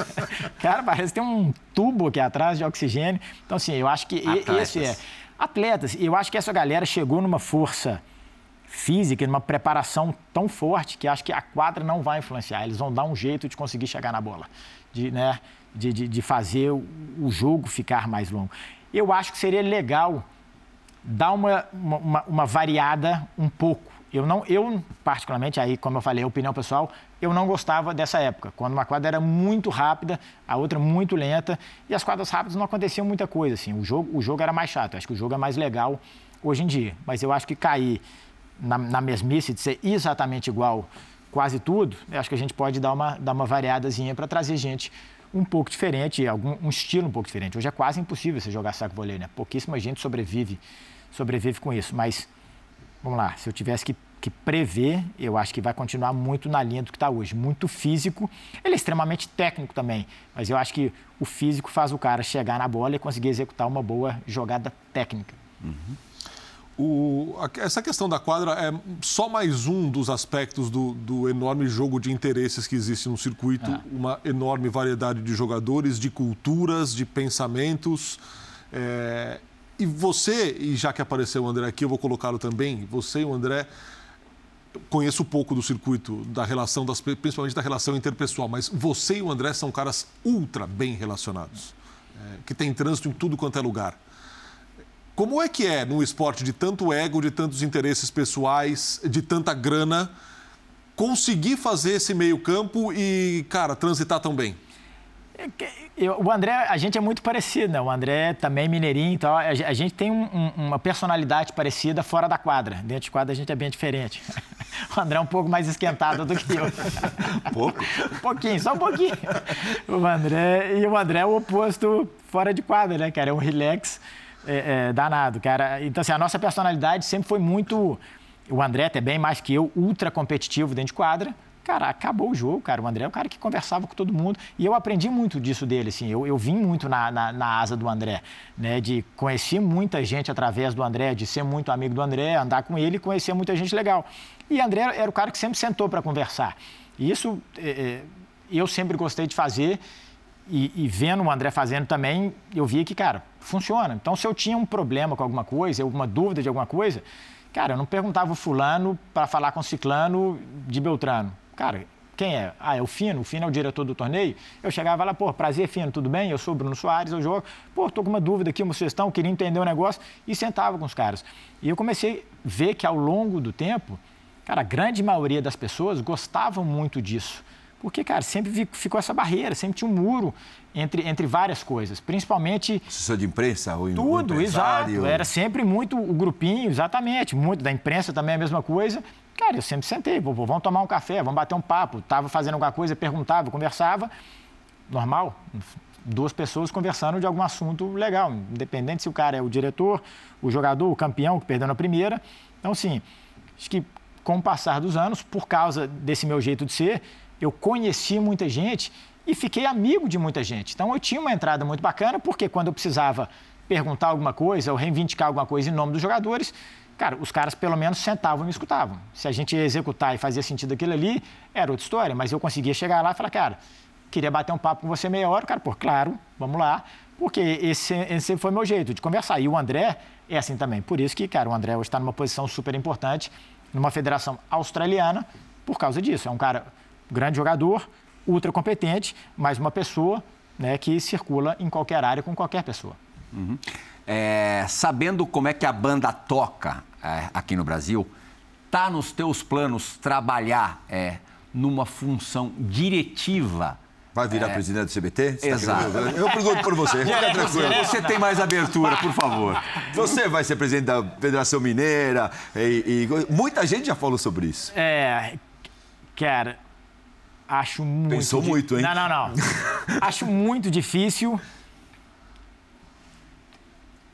Cara, parece que tem um tubo aqui atrás de oxigênio. Então, assim, eu acho que Atletas. esse é atletas. Eu acho que essa galera chegou numa força física, numa preparação tão forte que acho que a quadra não vai influenciar. Eles vão dar um jeito de conseguir chegar na bola, de, né, de, de, de fazer o jogo ficar mais longo. Eu acho que seria legal dar uma, uma, uma variada um pouco. Eu não, eu particularmente, aí como eu falei, opinião pessoal, eu não gostava dessa época, quando uma quadra era muito rápida, a outra muito lenta, e as quadras rápidas não aconteciam muita coisa, assim, o jogo, o jogo era mais chato, eu acho que o jogo é mais legal hoje em dia, mas eu acho que cair na, na mesmice de ser exatamente igual quase tudo, eu acho que a gente pode dar uma, dar uma variadazinha para trazer gente um pouco diferente, algum, um estilo um pouco diferente. Hoje é quase impossível você jogar saco voleio, né? Pouquíssima gente sobrevive, sobrevive com isso, mas vamos lá, se eu tivesse que, que prever, eu acho que vai continuar muito na linha do que está hoje. Muito físico, ele é extremamente técnico também, mas eu acho que o físico faz o cara chegar na bola e conseguir executar uma boa jogada técnica. Uhum. O, essa questão da quadra é só mais um dos aspectos do, do enorme jogo de interesses que existe no circuito, ah. uma enorme variedade de jogadores, de culturas, de pensamentos. É, e você, e já que apareceu o André aqui, eu vou colocá-lo também, você e o André, conheço pouco do circuito, da relação, das, principalmente da relação interpessoal, mas você e o André são caras ultra bem relacionados, é, que tem trânsito em tudo quanto é lugar. Como é que é num esporte de tanto ego, de tantos interesses pessoais, de tanta grana, conseguir fazer esse meio campo e, cara, transitar tão bem? Eu, o André, a gente é muito parecido, né? O André também mineirinho e tal. A, a gente tem um, um, uma personalidade parecida fora da quadra. Dentro de quadra a gente é bem diferente. O André é um pouco mais esquentado do que eu. Pouco? um pouquinho, só um pouquinho. O André, e o André é o oposto fora de quadra, né, cara? É um relax é, é, danado, cara. Então, assim, a nossa personalidade sempre foi muito... O André até bem mais que eu, ultra competitivo dentro de quadra Cara, acabou o jogo, cara. O André é o cara que conversava com todo mundo. E eu aprendi muito disso dele, assim. Eu, eu vim muito na, na, na, asa do André, né? De conhecer muita gente através do André, de ser muito amigo do André, andar com ele e conhecer muita gente legal. E André era o cara que sempre sentou para conversar. E isso é, é, eu sempre gostei de fazer. E, e, vendo o André fazendo também, eu via que, cara, funciona. Então, se eu tinha um problema com alguma coisa, alguma dúvida de alguma coisa, cara, eu não perguntava o fulano para falar com o ciclano de Beltrano. Cara, quem é? Ah, é o Fino, o Fino é o diretor do torneio. Eu chegava lá, pô, prazer, Fino, tudo bem? Eu sou o Bruno Soares, eu jogo. Pô, tô com uma dúvida aqui, uma sugestão, queria entender o negócio e sentava com os caras. E eu comecei a ver que ao longo do tempo, cara, a grande maioria das pessoas gostavam muito disso. Porque, cara, sempre ficou essa barreira, sempre tinha um muro entre, entre várias coisas, principalmente... Assessor de imprensa ou Tudo, exato. Era sempre muito o grupinho, exatamente. Muito da imprensa também é a mesma coisa. Cara, eu sempre sentei, pô, vamos tomar um café, vamos bater um papo. Tava fazendo alguma coisa, perguntava, conversava. Normal, duas pessoas conversando de algum assunto legal, independente se o cara é o diretor, o jogador, o campeão que perdeu na primeira. Então, assim, acho que com o passar dos anos, por causa desse meu jeito de ser, eu conheci muita gente e fiquei amigo de muita gente. Então, eu tinha uma entrada muito bacana, porque quando eu precisava perguntar alguma coisa ou reivindicar alguma coisa em nome dos jogadores, Cara, os caras pelo menos sentavam e me escutavam. Se a gente ia executar e fazia sentido aquilo ali, era outra história, mas eu conseguia chegar lá e falar, cara, queria bater um papo com você meia hora, cara, pô, claro, vamos lá. Porque esse, esse foi meu jeito de conversar. E o André é assim também. Por isso que, cara, o André hoje está numa posição super importante numa federação australiana por causa disso. É um cara, grande jogador, ultra competente, mas uma pessoa né, que circula em qualquer área com qualquer pessoa. Uhum. É, sabendo como é que a banda toca é, aqui no Brasil, tá nos teus planos trabalhar é, numa função diretiva Vai virar é. presidente do CBT? Você tá Exato. Tá eu pergunto por você. Fica tranquilo. Você tem mais abertura, por favor. Você vai ser presidente da Federação Mineira e, e muita gente já falou sobre isso. É, cara, acho muito. Pensou di... muito, hein? Não, não, não. acho muito difícil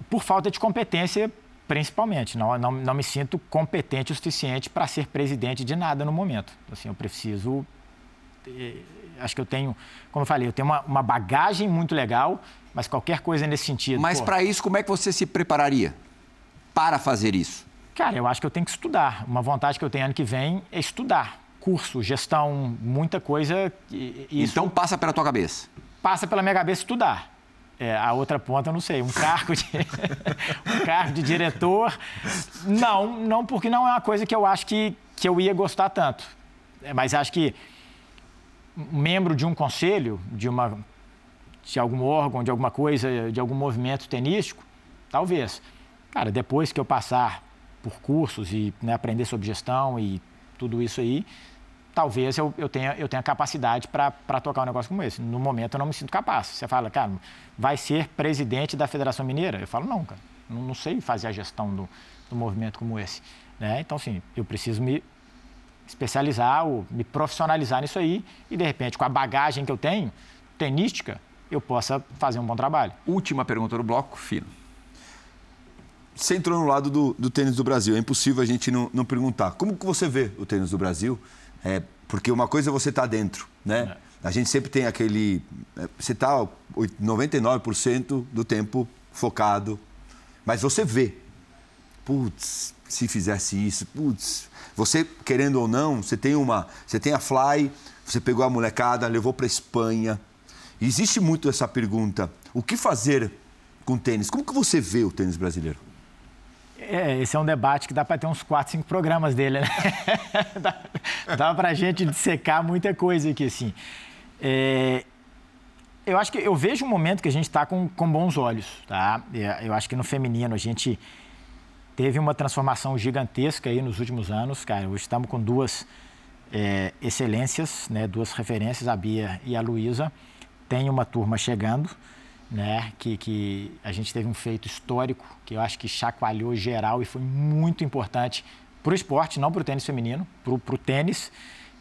por falta de competência, principalmente. Não, não, não me sinto competente o suficiente para ser presidente de nada no momento. Assim, eu preciso acho que eu tenho, como eu falei, eu tenho uma, uma bagagem muito legal, mas qualquer coisa nesse sentido. Mas para isso, como é que você se prepararia para fazer isso? Cara, eu acho que eu tenho que estudar. Uma vontade que eu tenho ano que vem é estudar. Curso, gestão, muita coisa. Então passa pela tua cabeça? Passa pela minha cabeça estudar. É, a outra ponta, eu não sei, um cargo de, um cargo de diretor. Não, não, porque não é uma coisa que eu acho que, que eu ia gostar tanto. É, mas acho que membro de um conselho, de, uma, de algum órgão, de alguma coisa, de algum movimento tenístico? Talvez. Cara, depois que eu passar por cursos e né, aprender sobre gestão e tudo isso aí, talvez eu, eu, tenha, eu tenha capacidade para tocar um negócio como esse. No momento eu não me sinto capaz. Você fala, cara, vai ser presidente da Federação Mineira? Eu falo, não, cara, não, não sei fazer a gestão do, do movimento como esse. Né? Então, sim, eu preciso me especializar, ou me profissionalizar nisso aí e, de repente, com a bagagem que eu tenho, tenística, eu possa fazer um bom trabalho. Última pergunta do bloco, Fino. Você entrou no lado do, do tênis do Brasil. É impossível a gente não, não, perguntar. Como que você vê o tênis do Brasil? É, porque uma coisa é você estar tá dentro, né? É. A gente sempre tem aquele... É, você está 99% do tempo focado, mas você vê. Putz, se fizesse isso, putz, você, querendo ou não, você tem uma. Você tem a Fly, você pegou a molecada, levou para Espanha. Existe muito essa pergunta: o que fazer com tênis? Como que você vê o tênis brasileiro? É, esse é um debate que dá para ter uns 4, 5 programas dele, né? dá, dá para a gente dissecar muita coisa aqui, assim. É, eu acho que eu vejo um momento que a gente está com, com bons olhos, tá? Eu acho que no feminino a gente teve uma transformação gigantesca aí nos últimos anos, cara. Hoje estamos com duas é, excelências, né? duas referências, a Bia e a Luísa. Tem uma turma chegando, né? Que, que a gente teve um feito histórico, que eu acho que chacoalhou geral e foi muito importante para o esporte, não para o tênis feminino, para o tênis,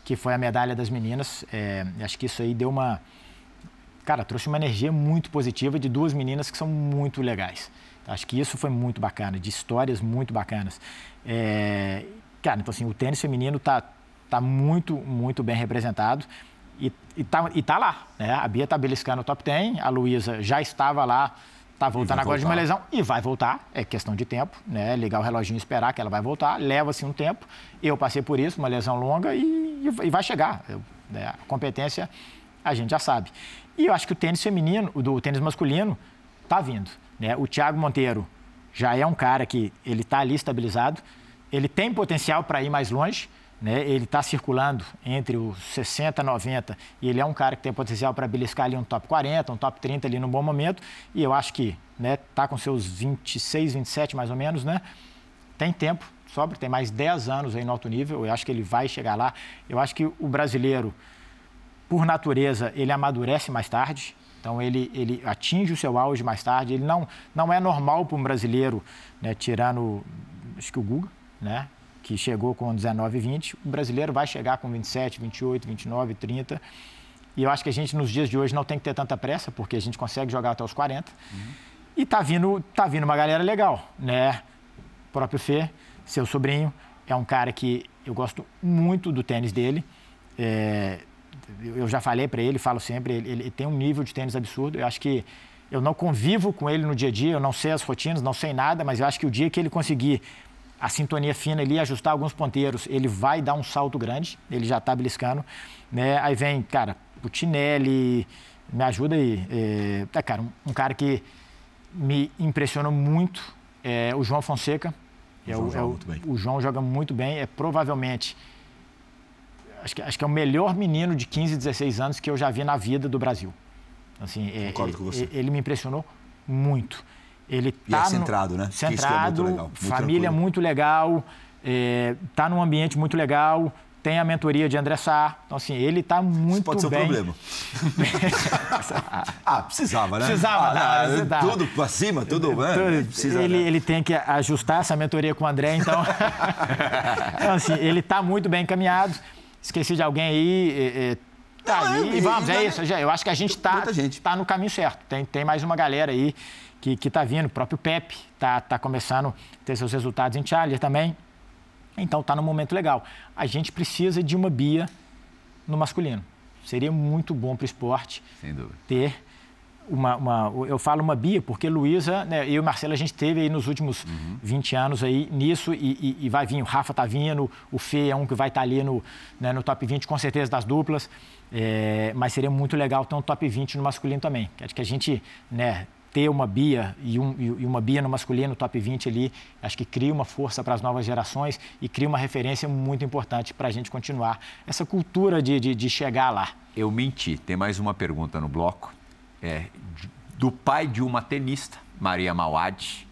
que foi a medalha das meninas. É, acho que isso aí deu uma. Cara, trouxe uma energia muito positiva de duas meninas que são muito legais. Acho que isso foi muito bacana, de histórias muito bacanas. É, cara, então assim, o tênis feminino está tá muito, muito bem representado e, está tá lá. Né? A Bia está beliscando o top 10, a Luísa já estava lá, está voltando agora voltar. de uma lesão e vai voltar, é questão de tempo, né? Ligar o reloginho e esperar que ela vai voltar, leva-se um tempo. Eu passei por isso, uma lesão longa e, e vai chegar. Eu, né? A competência a gente já sabe. E eu acho que o tênis feminino, o do tênis masculino, está vindo. Né? O Thiago Monteiro já é um cara que ele está ali estabilizado, ele tem potencial para ir mais longe, né? ele está circulando entre os 60 e 90 e ele é um cara que tem potencial para beliscar ali um top 40, um top 30 ali no bom momento e eu acho que né, tá com seus 26, 27 mais ou menos, né? Tem tempo, sobra, tem mais 10 anos aí no alto nível, eu acho que ele vai chegar lá. Eu acho que o brasileiro, por natureza, ele amadurece mais tarde, então ele, ele atinge o seu auge mais tarde. Ele não, não é normal para um brasileiro, né, tirando acho que o Guga, né, que chegou com 19 e 20, o brasileiro vai chegar com 27, 28, 29, 30. E eu acho que a gente nos dias de hoje não tem que ter tanta pressa, porque a gente consegue jogar até os 40. Uhum. E tá vindo, tá vindo uma galera legal, né? O próprio Fê, seu sobrinho, é um cara que eu gosto muito do tênis dele. É, eu já falei para ele, falo sempre, ele, ele, tem um nível de tênis absurdo. Eu acho que eu não convivo com ele no dia a dia, eu não sei as rotinas, não sei nada, mas eu acho que o dia que ele conseguir a sintonia fina ali, ajustar alguns ponteiros, ele vai dar um salto grande, ele já está beliscando. Né? Aí vem, cara, Putinelli, Me ajuda aí. É, é cara, um, um, cara que me impressionou muito é o João Fonseca. O João, é o, é o, o João joga muito bem. É provavelmente acho que, acho que é o melhor menino de 15, 16 anos que eu já vi na vida do Brasil. Assim, é, Concordo com você. Ele me impressionou muito. Ele tá e é centrado, no, né? Centrado, é muito legal, muito família tranquilo. muito legal, está é, num ambiente muito legal, tem a mentoria de André Sá. Então, assim, ele está muito Isso pode ser bem. um problema. ah, precisava, né? Precisava, ah, não, tá. Tudo para cima, tudo, né? Tudo, Precisa, ele, né? ele tem que ajustar essa mentoria com o André, então... então assim, ele está muito bem encaminhado. Esqueci de alguém aí. É, é, tá não, aí, e vamos, é isso. Eu acho que a gente está tá no caminho certo. Tem, tem mais uma galera aí que, que tá vindo. O próprio Pepe tá, tá começando a ter seus resultados em Challenger também. Então tá no momento legal. A gente precisa de uma Bia no masculino. Seria muito bom para o esporte ter uma, uma, eu falo uma Bia, porque Luísa, né, eu e Marcelo, a gente teve aí nos últimos uhum. 20 anos aí nisso e, e, e, vai vir. O Rafa tá vindo, o Fê é um que vai estar tá ali no, né, no top 20, com certeza, das duplas. É, mas seria muito legal ter um top 20 no masculino também. Acho que a gente, né, ter uma Bia e, um, e uma Bia no masculino, top 20 ali, acho que cria uma força para as novas gerações e cria uma referência muito importante para a gente continuar essa cultura de, de, de chegar lá. Eu menti. Tem mais uma pergunta no bloco é, do pai de uma tenista, Maria Mauad,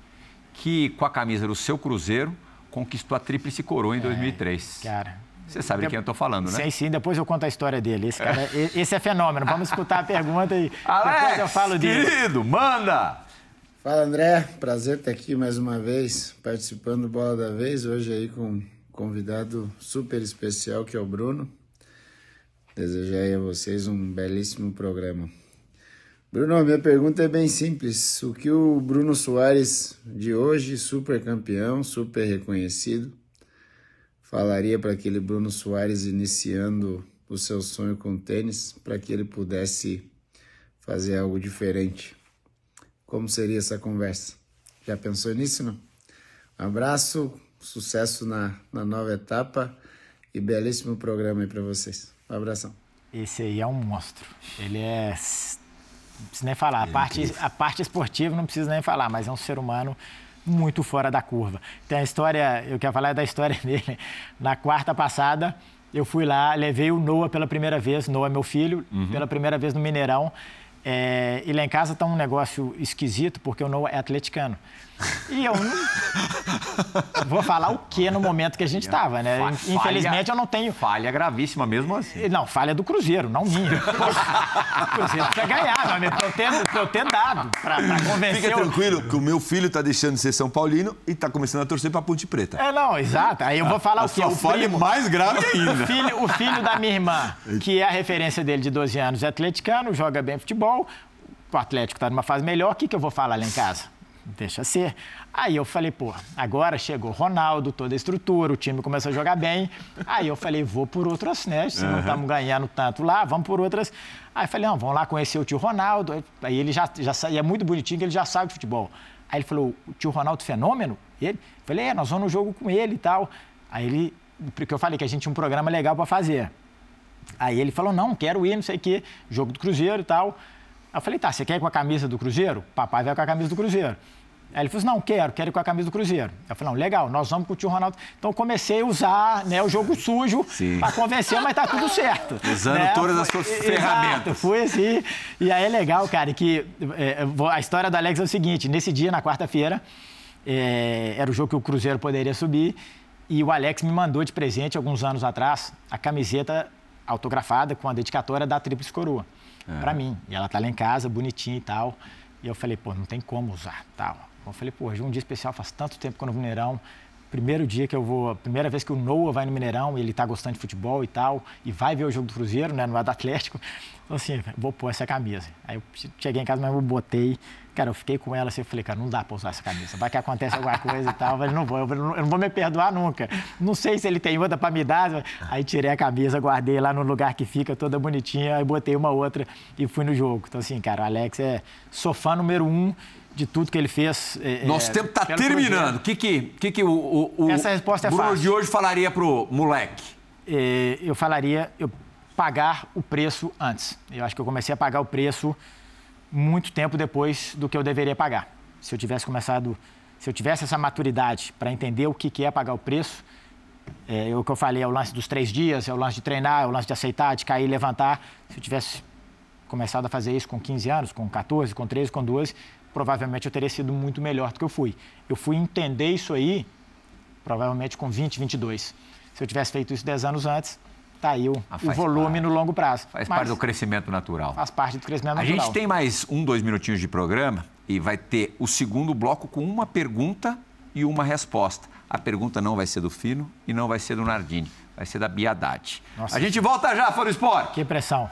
que com a camisa do seu Cruzeiro conquistou a tríplice coroa em é, 2003. Cara. Você sabe de quem eu estou falando, né? Sim, sim. Depois eu conto a história dele. Esse, cara, esse é fenômeno. Vamos escutar a pergunta e Alex, depois eu falo dele. querido, manda! Fala, André. Prazer estar aqui mais uma vez, participando do Bola da Vez. Hoje aí com um convidado super especial, que é o Bruno. Desejar aí a vocês um belíssimo programa. Bruno, a minha pergunta é bem simples. O que o Bruno Soares de hoje, super campeão, super reconhecido, falaria para aquele Bruno Soares iniciando o seu sonho com tênis, para que ele pudesse fazer algo diferente? Como seria essa conversa? Já pensou nisso, não? Um abraço, sucesso na, na nova etapa e belíssimo programa aí para vocês. Um abração. Esse aí é um monstro. Ele é não precisa nem falar. A é parte, a parte esportiva não precisa nem falar, mas é um ser humano muito fora da curva. Tem a história, eu quero falar da história dele. Na quarta passada, eu fui lá, levei o Noah pela primeira vez, Noah meu filho, uhum. pela primeira vez no Mineirão. É, e lá em casa tá um negócio esquisito, porque o Noah é atleticano. E eu não vou falar o que no momento que a gente estava, né? Falha, Infelizmente eu não tenho. Falha gravíssima mesmo assim. Não, falha do Cruzeiro, não minha. o Cruzeiro precisa ganhar, meu pra eu ter, pra eu ter dado, pra, pra convencer. Fica tranquilo que o meu filho tá deixando de ser São Paulino e tá começando a torcer pra Ponte Preta. É, não, exato. Aí eu vou falar a o quê? O falha é primo, mais grave ainda. O filho, o filho da minha irmã, que é a referência dele de 12 anos, é atleticano, joga bem futebol. O Atlético tá numa fase melhor, o que, que eu vou falar lá em casa? Deixa ser. Aí eu falei, pô, agora chegou Ronaldo, toda a estrutura, o time começou a jogar bem. Aí eu falei, vou por outras, né? Se uhum. não estamos ganhando tanto lá, vamos por outras. Aí eu falei, não, vamos lá conhecer o tio Ronaldo. Aí ele já, já e é muito bonitinho que ele já sabe de futebol. Aí ele falou, o tio Ronaldo fenômeno? Ele? Eu falei, é, nós vamos no jogo com ele e tal. Aí ele, porque eu falei que a gente tinha um programa legal para fazer. Aí ele falou, não, quero ir, não sei o quê, jogo do Cruzeiro e tal. Eu falei, tá, você quer ir com a camisa do Cruzeiro? Papai vai com a camisa do Cruzeiro. Aí ele falou assim, não, quero, quero ir com a camisa do Cruzeiro. Eu falei, não, legal, nós vamos com o tio Ronaldo. Então comecei a usar né, o jogo sujo para convencer, mas tá tudo certo. Usando né? todas as suas Exato, ferramentas. Fui assim. E aí é legal, cara, que é, a história do Alex é o seguinte, nesse dia, na quarta-feira, é, era o jogo que o Cruzeiro poderia subir, e o Alex me mandou de presente, alguns anos atrás, a camiseta autografada com a dedicatória da Tríplice Coroa é. para mim. E ela tá lá em casa, bonitinha e tal. E eu falei, pô, não tem como usar, tal. Eu falei, pô, hoje é um dia especial, faz tanto tempo que eu no Mineirão. Primeiro dia que eu vou, primeira vez que o Noah vai no Mineirão, ele tá gostando de futebol e tal, e vai ver o jogo do Cruzeiro, né, no lado do Atlético. Então, assim, vou pôr essa camisa. Aí eu cheguei em casa, mas eu botei. Cara, eu fiquei com ela assim, eu falei, cara, não dá pra usar essa camisa. Vai que acontece alguma coisa e tal. Eu falei, não vou, eu não vou me perdoar nunca. Não sei se ele tem outra pra me dar. Aí tirei a camisa, guardei lá no lugar que fica, toda bonitinha, aí botei uma outra e fui no jogo. Então, assim, cara, o Alex é sou fã número um de tudo que ele fez. É, Nosso é, tempo está terminando. O que, que, que, que o, o, Essa resposta é Bruno fácil. de hoje falaria pro moleque? É, eu falaria, eu pagar o preço antes. Eu acho que eu comecei a pagar o preço muito tempo depois do que eu deveria pagar. Se eu tivesse começado, se eu tivesse essa maturidade para entender o que é pagar o preço, é, é, o que eu falei é o lance dos três dias, é o lance de treinar, é o lance de aceitar, de cair e levantar. Se eu tivesse começado a fazer isso com 15 anos, com 14, com 13, com 12, provavelmente eu teria sido muito melhor do que eu fui. Eu fui entender isso aí, provavelmente com 20, 22. Se eu tivesse feito isso 10 anos antes, tá aí o, ah, o volume parte. no longo prazo. Faz Mas parte do crescimento natural. Faz parte do crescimento natural. A gente tem mais um, dois minutinhos de programa e vai ter o segundo bloco com uma pergunta e uma resposta. A pergunta não vai ser do Fino e não vai ser do Nardini, vai ser da Biadade. A gente volta já, Foro Sport. Que pressão.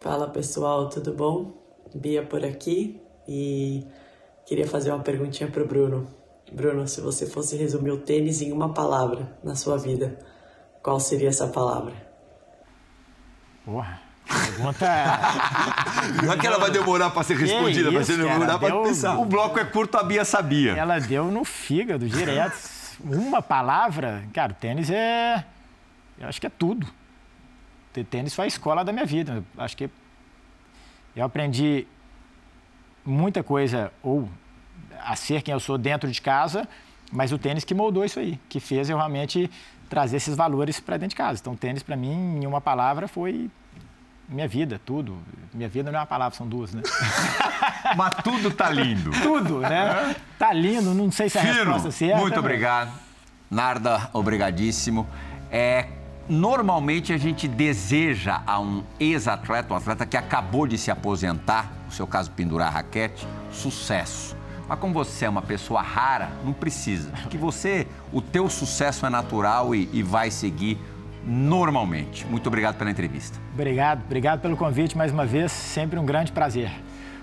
Fala pessoal, tudo bom? Bia por aqui e queria fazer uma perguntinha para o Bruno. Bruno, se você fosse resumir o tênis em uma palavra na sua vida, qual seria essa palavra? Porra. Pergunta. Não é que ela vai demorar para ser respondida, vai ser demorar para pensar. O bloco é curto, a Bia sabia. Ela deu no fígado, direto. Uma palavra, cara, tênis é. Eu acho que é tudo. Tênis foi a escola da minha vida. Eu acho que eu aprendi muita coisa, ou a ser quem eu sou dentro de casa, mas o tênis que moldou isso aí, que fez eu realmente trazer esses valores para dentro de casa. Então, tênis, para mim, em uma palavra, foi minha vida, tudo. Minha vida não é uma palavra, são duas, né? Mas tudo tá lindo. tudo, né? Tá lindo, não sei se é a resposta certa. Muito obrigado. Narda, obrigadíssimo. É, normalmente a gente deseja a um ex-atleta, um atleta que acabou de se aposentar, no seu caso pendurar raquete, sucesso. Mas como você é uma pessoa rara, não precisa. Que você, o teu sucesso é natural e, e vai seguir normalmente. Muito obrigado pela entrevista. Obrigado, obrigado pelo convite mais uma vez, sempre um grande prazer.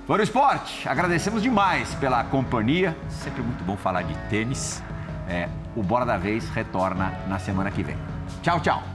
Para o esporte, agradecemos demais pela companhia, sempre muito bom falar de tênis. É, o Bora da Vez retorna na semana que vem. Tchau, tchau.